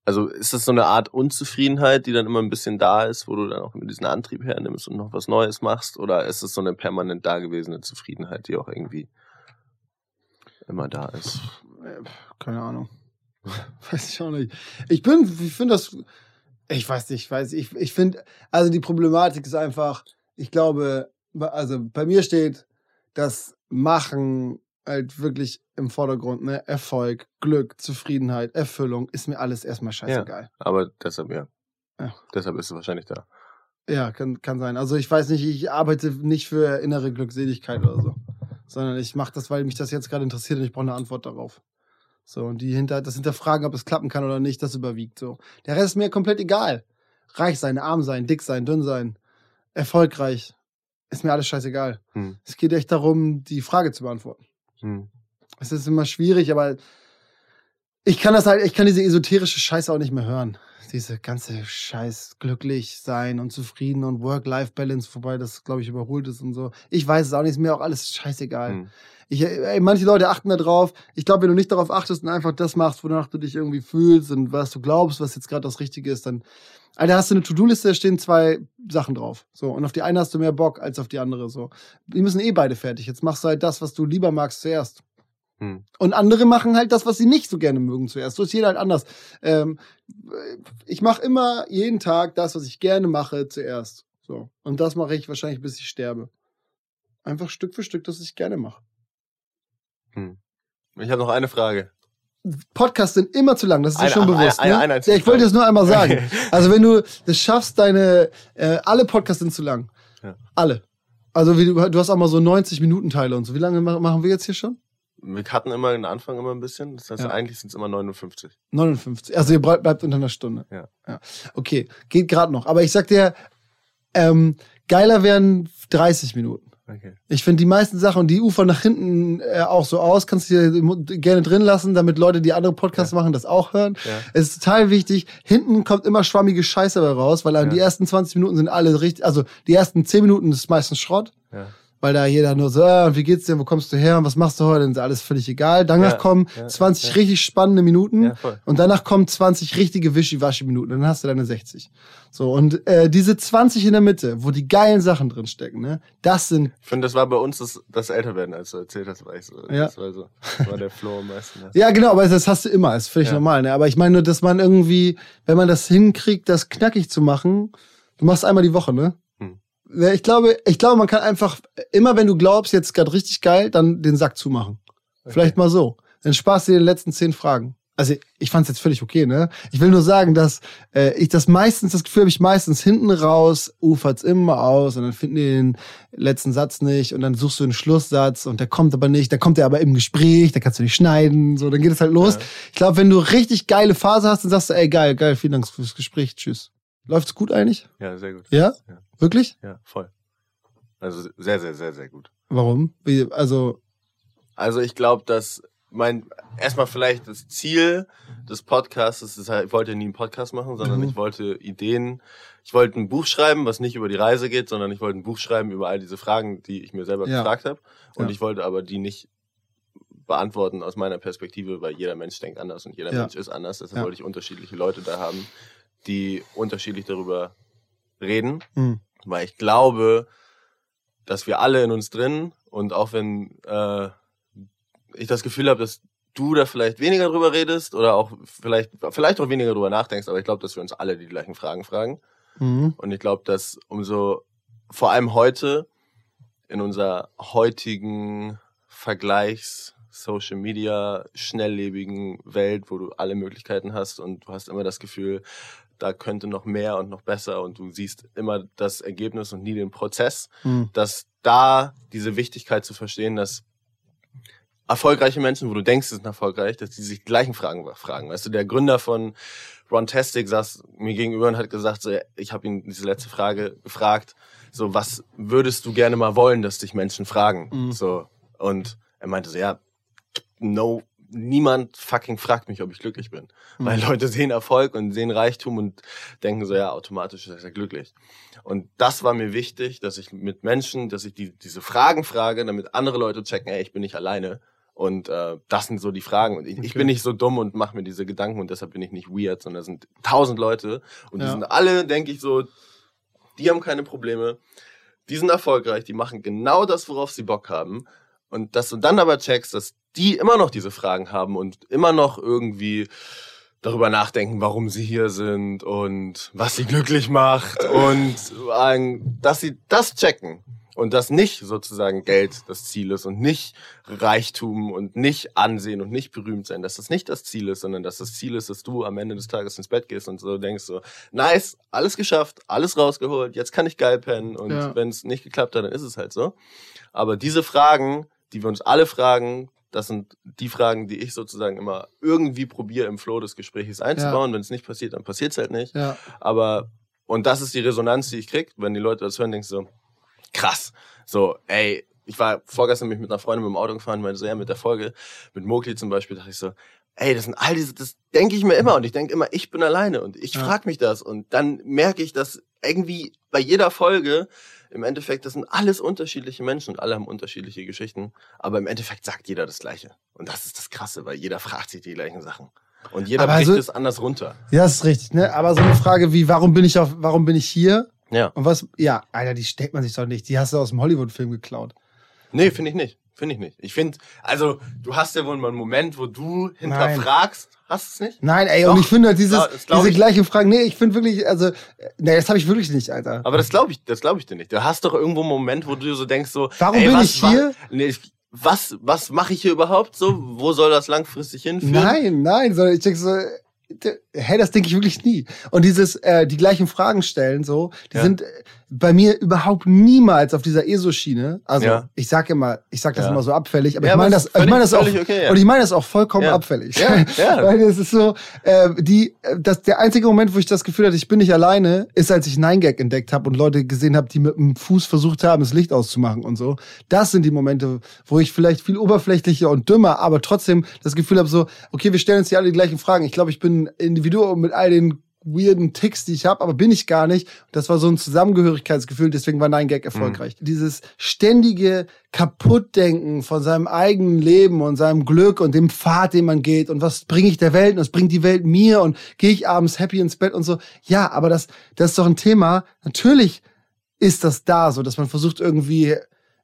also ist das so eine Art Unzufriedenheit, die dann immer ein bisschen da ist, wo du dann auch mit diesen Antrieb hernimmst und noch was Neues machst? Oder ist es so eine permanent dagewesene Zufriedenheit, die auch irgendwie immer da ist? Äh, Keine Ahnung. weiß ich auch nicht. Ich bin, ich finde das, ich weiß nicht, ich weiß, ich, ich finde, also die Problematik ist einfach, ich glaube, also bei mir steht das Machen halt wirklich im Vordergrund, ne? Erfolg, Glück, Zufriedenheit, Erfüllung, ist mir alles erstmal scheißegal. Aber deshalb, ja. Ja. Deshalb ist es wahrscheinlich da. Ja, kann, kann sein. Also ich weiß nicht, ich arbeite nicht für innere Glückseligkeit oder so, sondern ich mache das, weil mich das jetzt gerade interessiert und ich brauche eine Antwort darauf. So, und die hinter, das Hinterfragen, ob es klappen kann oder nicht, das überwiegt so. Der Rest ist mir komplett egal. Reich sein, arm sein, dick sein, dünn sein, erfolgreich, ist mir alles scheißegal. Hm. Es geht echt darum, die Frage zu beantworten. Hm. Es ist immer schwierig, aber ich kann das halt, ich kann diese esoterische Scheiße auch nicht mehr hören. Diese ganze Scheiß glücklich sein und zufrieden und Work-Life-Balance, wobei das, glaube ich, überholt ist und so. Ich weiß es auch nicht, ist mir auch alles scheißegal. Hm. Ich, ey, manche Leute achten da drauf. Ich glaube, wenn du nicht darauf achtest und einfach das machst, wonach du dich irgendwie fühlst und was du glaubst, was jetzt gerade das Richtige ist, dann, Alter, hast du eine To-Do-Liste, da stehen zwei Sachen drauf. So, und auf die eine hast du mehr Bock als auf die andere. So, die müssen eh beide fertig. Jetzt machst du halt das, was du lieber magst, zuerst. Hm. Und andere machen halt das, was sie nicht so gerne mögen zuerst. So ist jeder halt anders. Ähm, ich mache immer jeden Tag das, was ich gerne mache, zuerst. So. Und das mache ich wahrscheinlich, bis ich sterbe. Einfach Stück für Stück, das ich gerne mache. Hm. Ich habe noch eine Frage. Podcasts sind immer zu lang, das ist dir Eine- schon eine- bewusst. eine- ne? eine einzige ja, ich wollte es nur einmal sagen. Also wenn du das schaffst, deine äh, alle Podcasts sind zu lang. Ja. Alle. Also wie du, du hast auch mal so 90 Minuten Teile und so. Wie lange ma- machen wir jetzt hier schon? Wir hatten immer den Anfang immer ein bisschen. Das heißt, Ja. eigentlich sind es immer 59. 59. Also ihr bleib- bleibt unter einer Stunde. Ja. ja. Okay, geht gerade noch. Aber ich sag dir, ähm, geiler wären 30 Minuten. Okay. Ich finde die meisten Sachen, die ufern nach hinten äh, auch so aus, kannst du dir gerne drin lassen, damit Leute, die andere Podcasts machen, das auch hören. Ja. Es ist total wichtig. Hinten kommt immer schwammige Scheiße dabei raus, weil Ja. die ersten 20 Minuten sind alle richtig, also die ersten 10 Minuten ist meistens Schrott, Ja. Weil da jeder nur so, ah, wie geht's dir, wo kommst du her und was machst du heute, dann ist alles völlig egal. Danach Ja. kommen Ja. 20 Ja. richtig spannende Minuten Ja, und danach kommen 20 richtige Wischiwaschi-Minuten, dann hast du deine 60. So, und äh, diese 20 in der Mitte, wo die geilen Sachen drin stecken, ne, das sind Ich finde, das war bei uns das, das Älterwerden, als du erzählt hast, war ich so. Ja. Das war so. Das war der Flow am meisten. Ja. Genau, aber das hast du immer, ist völlig normal. Ne? Aber ich meine nur, dass man irgendwie, wenn man das hinkriegt, das knackig zu machen, du machst einmal die Woche, ne? Ich glaube, ich glaube, man kann einfach, immer wenn du glaubst, jetzt gerade richtig geil, dann den Sack zumachen. Vielleicht mal so. Dann sparst du dir die letzten zehn Fragen. Also ich fand's jetzt völlig okay, ne? Ich will nur sagen, dass äh, ich das meistens, das Gefühl habe ich meistens hinten raus, ufert's immer aus und dann finden die den letzten Satz nicht und dann suchst du einen Schlusssatz und der kommt aber nicht, der kommt ja aber im Gespräch, da kannst du nicht schneiden, so, dann geht es halt los. Ja. Ich glaube, wenn du richtig geile Phase hast, dann sagst du, ey, geil, geil, vielen Dank fürs Gespräch, tschüss. Läuft's gut eigentlich? ja, sehr gut. Ja? Ja. Wirklich? Ja, voll. Also sehr, sehr, sehr, sehr gut. Warum? Wie, also, Also ich glaube, dass mein erstmal vielleicht das Ziel des Podcasts ist halt, ich wollte nie einen Podcast machen, sondern Mhm. ich wollte Ideen, ich wollte ein Buch schreiben, was nicht über die Reise geht, sondern ich wollte ein Buch schreiben über all diese Fragen, die ich mir selber Ja. gefragt habe. Und Ja. ich wollte aber die nicht beantworten aus meiner Perspektive, weil jeder Mensch denkt anders und jeder Ja. Mensch ist anders. Deshalb wollte ich unterschiedliche Leute da haben, die unterschiedlich darüber reden mh, weil ich glaube, dass wir alle in uns drin und auch wenn äh, ich das Gefühl habe, dass du da vielleicht weniger drüber redest oder auch vielleicht vielleicht auch weniger drüber nachdenkst, aber ich glaube, dass wir uns alle die gleichen Fragen fragen. Mh, und ich glaube, dass umso vor allem heute in unserer heutigen Vergleichs Social Media schnelllebigen Welt, wo du alle Möglichkeiten hast und du hast immer das Gefühl, da könnte noch mehr und noch besser und du siehst immer das Ergebnis und nie den Prozess, mh. dass da diese Wichtigkeit zu verstehen, dass erfolgreiche Menschen, wo du denkst, sie sind erfolgreich, dass die sich die gleichen Fragen fragen. Weißt du, der Gründer von Rontastic saß mir gegenüber und hat gesagt, so, ich habe ihn diese letzte Frage gefragt, so, was würdest du gerne mal wollen, dass dich Menschen fragen? Mhm. So, und er meinte so, ja, no, niemand fucking fragt mich, ob ich glücklich bin. Mhm. Weil Leute sehen Erfolg und sehen Reichtum und denken so, ja, automatisch ist er glücklich. Und das war mir wichtig, dass ich mit Menschen, dass ich die, diese Fragen frage, damit andere Leute checken, ey, ich bin nicht alleine. Und äh, das sind so die Fragen. Und ich, okay. ich bin nicht so dumm und mache mir diese Gedanken und deshalb bin ich nicht weird, sondern es sind tausend Leute und ja. die sind alle, denke ich, so, die haben keine Probleme, die sind erfolgreich, die machen genau das, worauf sie Bock haben. Und dass du dann aber checkst, dass die immer noch diese Fragen haben und immer noch irgendwie darüber nachdenken, warum sie hier sind und was sie glücklich macht und dass sie das checken und dass nicht sozusagen Geld das Ziel ist und nicht Reichtum und nicht Ansehen und nicht berühmt sein, dass das nicht das Ziel ist, sondern dass das Ziel ist, dass du am Ende des Tages ins Bett gehst und so denkst so, nice, alles geschafft, alles rausgeholt, jetzt kann ich geil pennen und ja. wenn es nicht geklappt hat, dann ist es halt so. Aber diese Fragen, die wir uns alle fragen, das sind die Fragen, die ich sozusagen immer irgendwie probiere im Flow des Gesprächs einzubauen. Ja. Wenn es nicht passiert, dann passiert es halt nicht. Ja. Aber und das ist die Resonanz, die ich krieg, wenn die Leute das hören, denkst du so, krass. So, ey, ich war vorgestern mich mit einer Freundin mit dem Auto gefahren, weil so ja mit der Folge, mit Mokli zum Beispiel, dachte ich so, ey, das sind all diese, das denke ich mir immer und ich denke immer, ich bin alleine und ich ja. frage mich das und dann merke ich, dass irgendwie bei jeder Folge im Endeffekt, das sind alles unterschiedliche Menschen und alle haben unterschiedliche Geschichten, aber im Endeffekt sagt jeder das Gleiche und das ist das Krasse, weil jeder fragt sich die gleichen Sachen. Und jeder aber bricht also, es anders runter. Ja, das ist richtig, ne? Aber so eine Frage wie, warum bin ich auf, warum bin ich hier? Ja. Und was, ja, Alter, die stellt man sich doch nicht. Die hast du aus dem Hollywood-Film geklaut. Nee, finde ich nicht. Finde ich nicht. Ich finde, also, du hast ja wohl mal einen Moment, wo du hinterfragst. Nein. Hast du es nicht? Nein, ey, Doch. und ich finde halt dieses, diese gleiche Frage, nee, ich finde wirklich, also, nee, das habe ich wirklich nicht, Alter. Aber das glaube ich, das glaube ich dir nicht. Du hast doch irgendwo einen Moment, wo du so denkst, so, warum ey, bin ich hier? Nee, ich, was, was mache ich hier überhaupt so? Wo soll das langfristig hinführen? Nein, nein, sondern ich denke so, Hä, das denke ich wirklich nie. Und dieses, äh, die gleichen Fragen stellen, so, die ja. sind bei mir überhaupt niemals auf dieser ESO-Schiene. Also ja. ich sag immer, ich sag das ja. immer so abfällig, aber ja, ich meine das, ich meine das auch, okay, und ich meine das auch vollkommen abfällig. Ja. Ja. Weil es ist so, äh, die, das, der einzige Moment, wo ich das Gefühl hatte, ich bin nicht alleine, ist, als ich Nine Gag entdeckt habe und Leute gesehen habe, die mit dem Fuß versucht haben, das Licht auszumachen und so. Das sind die Momente, wo ich vielleicht viel oberflächlicher und dümmer, aber trotzdem das Gefühl habe, so, okay, wir stellen uns hier alle die gleichen Fragen. Ich glaube, ich bin ein Individuum mit all den weirden Ticks, die ich habe, aber bin ich gar nicht. Das war so ein Zusammengehörigkeitsgefühl, deswegen war Nein Gag erfolgreich. Mhm. Dieses ständige Kaputtdenken von seinem eigenen Leben und seinem Glück und dem Pfad, den man geht und was bringe ich der Welt und was bringt die Welt mir und gehe ich abends happy ins Bett und so. Ja, aber das, das ist doch ein Thema. Natürlich ist das da, so dass man versucht irgendwie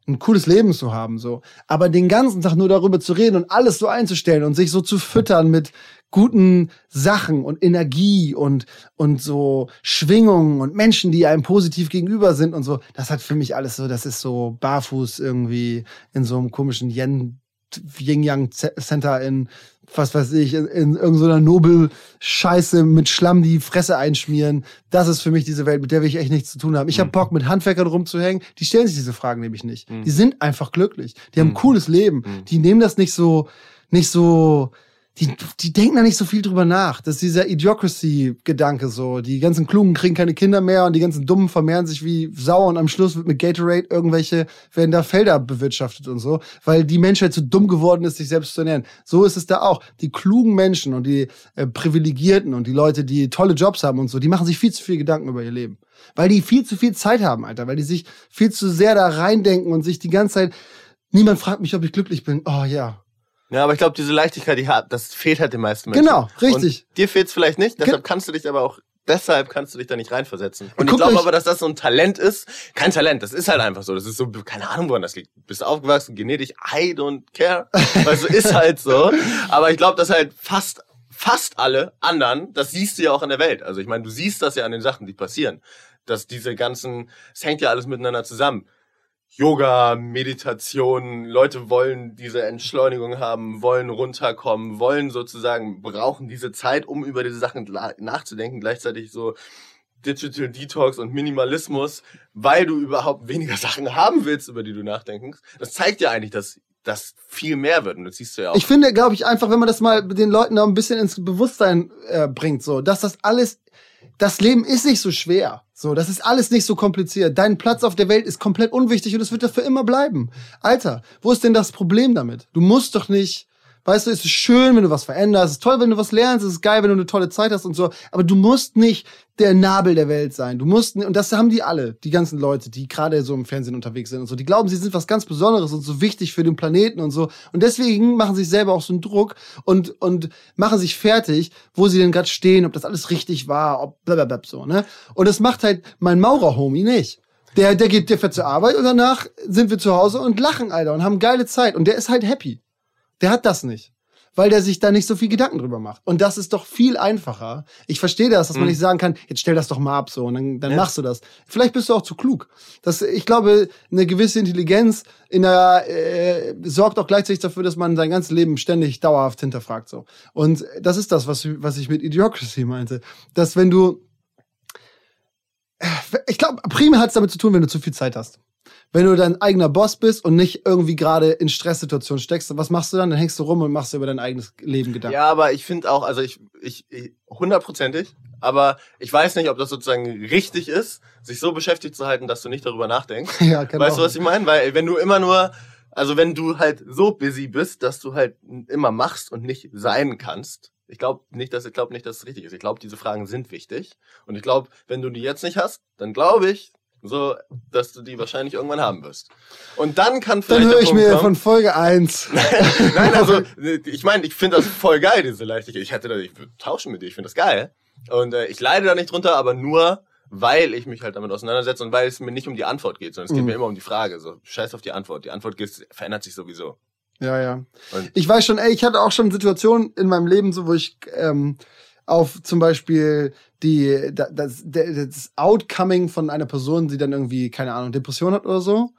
ein cooles Leben zu haben, so. Aber den ganzen Tag nur darüber zu reden und alles so einzustellen und sich so zu füttern mit guten Sachen und Energie und, und so Schwingungen und Menschen, die einem positiv gegenüber sind und so. Das hat für mich alles so, das ist so barfuß irgendwie in so einem komischen Yen, Yin-Yang Center in, was weiß ich, in, in irgendeiner Nobel-Scheiße mit Schlamm die Fresse einschmieren. Das ist für mich diese Welt, mit der will ich echt nichts zu tun haben. Ich mhm. habe Bock, mit Handwerkern rumzuhängen. Die stellen sich diese Fragen nämlich nicht. Mhm. Die sind einfach glücklich. Die haben ein mhm. cooles Leben. Mhm. Die nehmen das nicht so, nicht so, die, die denken da nicht so viel drüber nach. Das ist dieser Idiocracy-Gedanke so. Die ganzen Klugen kriegen keine Kinder mehr und die ganzen Dummen vermehren sich wie Sau und am Schluss wird mit Gatorade irgendwelche, werden da Felder bewirtschaftet und so, weil die Menschheit zu dumm geworden ist, sich selbst zu ernähren. So ist es da auch. Die klugen Menschen und die äh, Privilegierten und die Leute, die tolle Jobs haben und so, die machen sich viel zu viel Gedanken über ihr Leben. Weil die viel zu viel Zeit haben, Alter, weil die sich viel zu sehr da reindenken und sich die ganze Zeit, niemand fragt mich, ob ich glücklich bin. Oh ja, ja, aber ich glaube, diese Leichtigkeit, die hat, das fehlt halt den meisten Menschen. Genau, richtig. Und dir fehlt's vielleicht nicht, deshalb kannst du dich aber auch deshalb kannst du dich da nicht reinversetzen. Und Guck ich glaube aber, dass das so ein Talent ist. Kein Talent, das ist halt einfach so. Das ist so, keine Ahnung, woran das liegt. Bist du aufgewachsen, genetisch, I don't care. Du, ist halt so. Aber ich glaube, dass halt fast, fast alle anderen, das siehst du ja auch in der Welt. Also ich meine, du siehst das ja an den Sachen, die passieren. Dass diese ganzen, es hängt ja alles miteinander zusammen. Yoga, Meditation, Leute wollen diese Entschleunigung haben, wollen runterkommen, wollen sozusagen, brauchen diese Zeit, um über diese Sachen nachzudenken, gleichzeitig so Digital Detox und Minimalismus, weil du überhaupt weniger Sachen haben willst, über die du nachdenkst. Das zeigt ja eigentlich, dass das viel mehr wird. Und das siehst du ja auch. Ich finde, glaube ich, einfach, wenn man das mal den Leuten da ein bisschen ins Bewusstsein äh, bringt, so, dass das alles, das Leben ist nicht so schwer. So, das ist alles nicht so kompliziert. Dein Platz auf der Welt ist komplett unwichtig und es wird dafür immer bleiben. Alter, wo ist denn das Problem damit? Du musst doch nicht Weißt du, es ist schön, wenn du was veränderst, es ist toll, wenn du was lernst, es ist geil, wenn du eine tolle Zeit hast und so, aber du musst nicht der Nabel der Welt sein. Du musst, und das haben die alle, die ganzen Leute, die gerade so im Fernsehen unterwegs sind und so, die glauben, sie sind was ganz Besonderes und so wichtig für den Planeten und so. Und deswegen machen sich selber auch so einen Druck und, und machen sich fertig, wo sie denn gerade stehen, ob das alles richtig war, ob blablabla so, ne? Und das macht halt mein Maurer-Homie nicht. Der, der geht, der fährt zur Arbeit und danach sind wir zu Hause und lachen, Alter, und haben geile Zeit. Und der ist halt happy. Der hat das nicht. Weil der sich da nicht so viel Gedanken drüber macht. Und das ist doch viel einfacher. Ich verstehe das, dass man mhm. nicht sagen kann, jetzt stell das doch mal ab so und dann, dann ja. machst du das. Vielleicht bist du auch zu klug. Das, ich glaube, eine gewisse Intelligenz in der, äh, sorgt auch gleichzeitig dafür, dass man sein ganzes Leben ständig dauerhaft hinterfragt. so. Und das ist das, was, was ich mit Idiocracy meinte. Dass wenn du äh, ich glaube, primär hat es damit zu tun, wenn du zu viel Zeit hast wenn du dein eigener Boss bist und nicht irgendwie gerade in Stresssituationen steckst, was machst du dann? Dann hängst du rum und machst dir über dein eigenes Leben Gedanken. Ja, aber ich finde auch, also ich, ich, hundertprozentig, aber ich weiß nicht, ob das sozusagen richtig ist, sich so beschäftigt zu halten, dass du nicht darüber nachdenkst. Ja, genau. Weißt du, was ich meine? Weil wenn du immer nur, also wenn du halt so busy bist, dass du halt immer machst und nicht sein kannst, ich glaube nicht, dass ich glaube nicht, dass es richtig ist. Ich glaube, diese Fragen sind wichtig und ich glaube, wenn du die jetzt nicht hast, dann glaube ich, so dass du die wahrscheinlich irgendwann haben wirst. Und dann kann vielleicht. Dann höre ich mir kommen, von Folge 1. Nein, also ich meine, ich finde das voll geil, diese Leichtigkeit. Ich hätte da, ich würde tauschen mit dir, ich finde das geil. Und äh, ich leide da nicht drunter, aber nur, weil ich mich halt damit auseinandersetze und weil es mir nicht um die Antwort geht, sondern es geht mhm. mir immer um die Frage. So, scheiß auf die Antwort. Die Antwort geht, verändert sich sowieso. Ja, ja. Und ich weiß schon, ey, ich hatte auch schon Situationen in meinem Leben, so wo ich ähm, auf zum Beispiel die, das, das Outcoming von einer Person, die dann irgendwie, keine Ahnung, Depression hat oder so,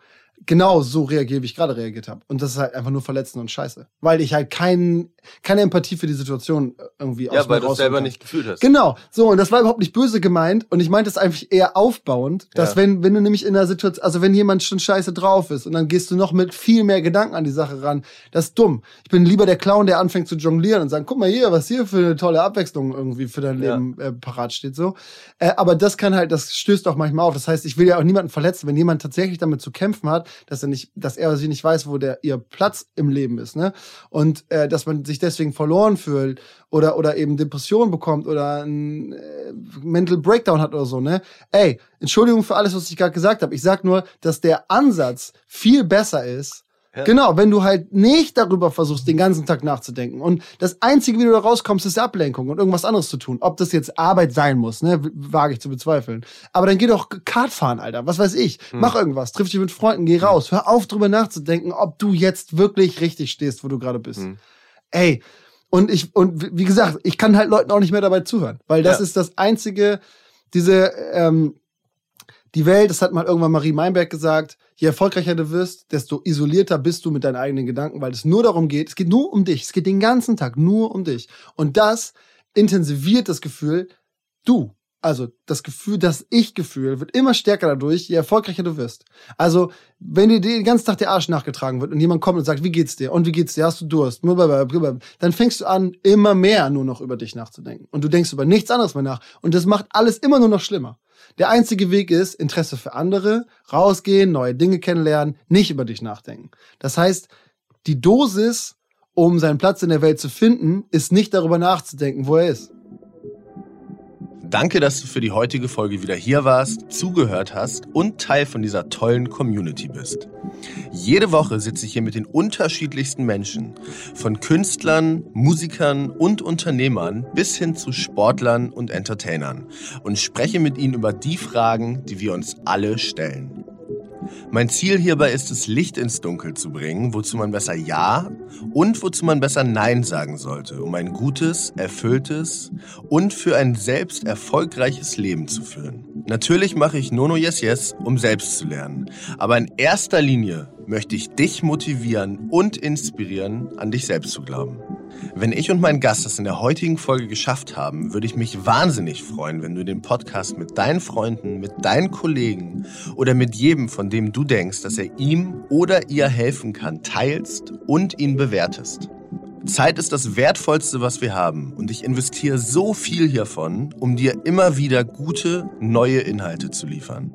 genau so reagiere, wie ich gerade reagiert habe. Und das ist halt einfach nur verletzend und scheiße. Weil ich halt kein, keine Empathie für die Situation irgendwie Ja, weil du es selber nicht gefühlt hast. Genau. So, und das war überhaupt nicht böse gemeint. Und ich meinte es einfach eher aufbauend, dass ja. wenn, wenn du nämlich in einer Situation, also wenn jemand schon scheiße drauf ist und dann gehst du noch mit viel mehr Gedanken an die Sache ran, das ist dumm. Ich bin lieber der Clown, der anfängt zu jonglieren und sagen, guck mal hier, was hier für eine tolle Abwechslung irgendwie für dein Leben ja. äh, parat steht, so. Äh, aber das kann halt, das stößt auch manchmal auf. Das heißt, ich will ja auch niemanden verletzen, wenn jemand tatsächlich damit zu kämpfen hat, dass er nicht, dass er sie nicht weiß, wo der ihr Platz im Leben ist, ne? Und äh, dass man sich deswegen verloren fühlt oder oder eben Depression bekommt oder ein äh, Mental Breakdown hat oder so, ne? Ey, Entschuldigung für alles, was ich gerade gesagt habe. Ich sag nur, dass der Ansatz viel besser ist ja. Genau, wenn du halt nicht darüber versuchst, den ganzen Tag nachzudenken. Und das Einzige, wie du da rauskommst, ist Ablenkung und irgendwas anderes zu tun. Ob das jetzt Arbeit sein muss, ne, wage ich zu bezweifeln. Aber dann geh doch Kart fahren, Alter. Was weiß ich. Hm. Mach irgendwas. Triff dich mit Freunden, geh raus. Hör auf, drüber nachzudenken, ob du jetzt wirklich richtig stehst, wo du gerade bist. Hm. Ey. Und ich, und wie gesagt, ich kann halt Leuten auch nicht mehr dabei zuhören. Weil das ja. ist das einzige, diese, ähm, die Welt, das hat mal irgendwann Marie Meinberg gesagt, je erfolgreicher du wirst, desto isolierter bist du mit deinen eigenen Gedanken, weil es nur darum geht, es geht nur um dich, es geht den ganzen Tag nur um dich. Und das intensiviert das Gefühl, du, also das Gefühl, das Ich-Gefühl wird immer stärker dadurch, je erfolgreicher du wirst. Also, wenn dir den ganzen Tag der Arsch nachgetragen wird und jemand kommt und sagt, wie geht's dir? Und wie geht's dir? Hast du Durst? Dann fängst du an, immer mehr nur noch über dich nachzudenken. Und du denkst über nichts anderes mehr nach. Und das macht alles immer nur noch schlimmer. Der einzige Weg ist Interesse für andere, rausgehen, neue Dinge kennenlernen, nicht über dich nachdenken. Das heißt, die Dosis, um seinen Platz in der Welt zu finden, ist nicht darüber nachzudenken, wo er ist. Danke, dass du für die heutige Folge wieder hier warst, zugehört hast und Teil von dieser tollen Community bist. Jede Woche sitze ich hier mit den unterschiedlichsten Menschen, von Künstlern, Musikern und Unternehmern bis hin zu Sportlern und Entertainern und spreche mit ihnen über die Fragen, die wir uns alle stellen. Mein Ziel hierbei ist es, Licht ins Dunkel zu bringen, wozu man besser Ja und wozu man besser Nein sagen sollte, um ein gutes, erfülltes und für ein selbst erfolgreiches Leben zu führen. Natürlich mache ich Nono Yes Yes, um selbst zu lernen. Aber in erster Linie möchte ich dich motivieren und inspirieren, an dich selbst zu glauben. Wenn ich und mein Gast es in der heutigen Folge geschafft haben, würde ich mich wahnsinnig freuen, wenn du den Podcast mit deinen Freunden, mit deinen Kollegen oder mit jedem, von dem du denkst, dass er ihm oder ihr helfen kann, teilst und ihn bewertest. Zeit ist das Wertvollste, was wir haben. Und ich investiere so viel hiervon, um dir immer wieder gute, neue Inhalte zu liefern.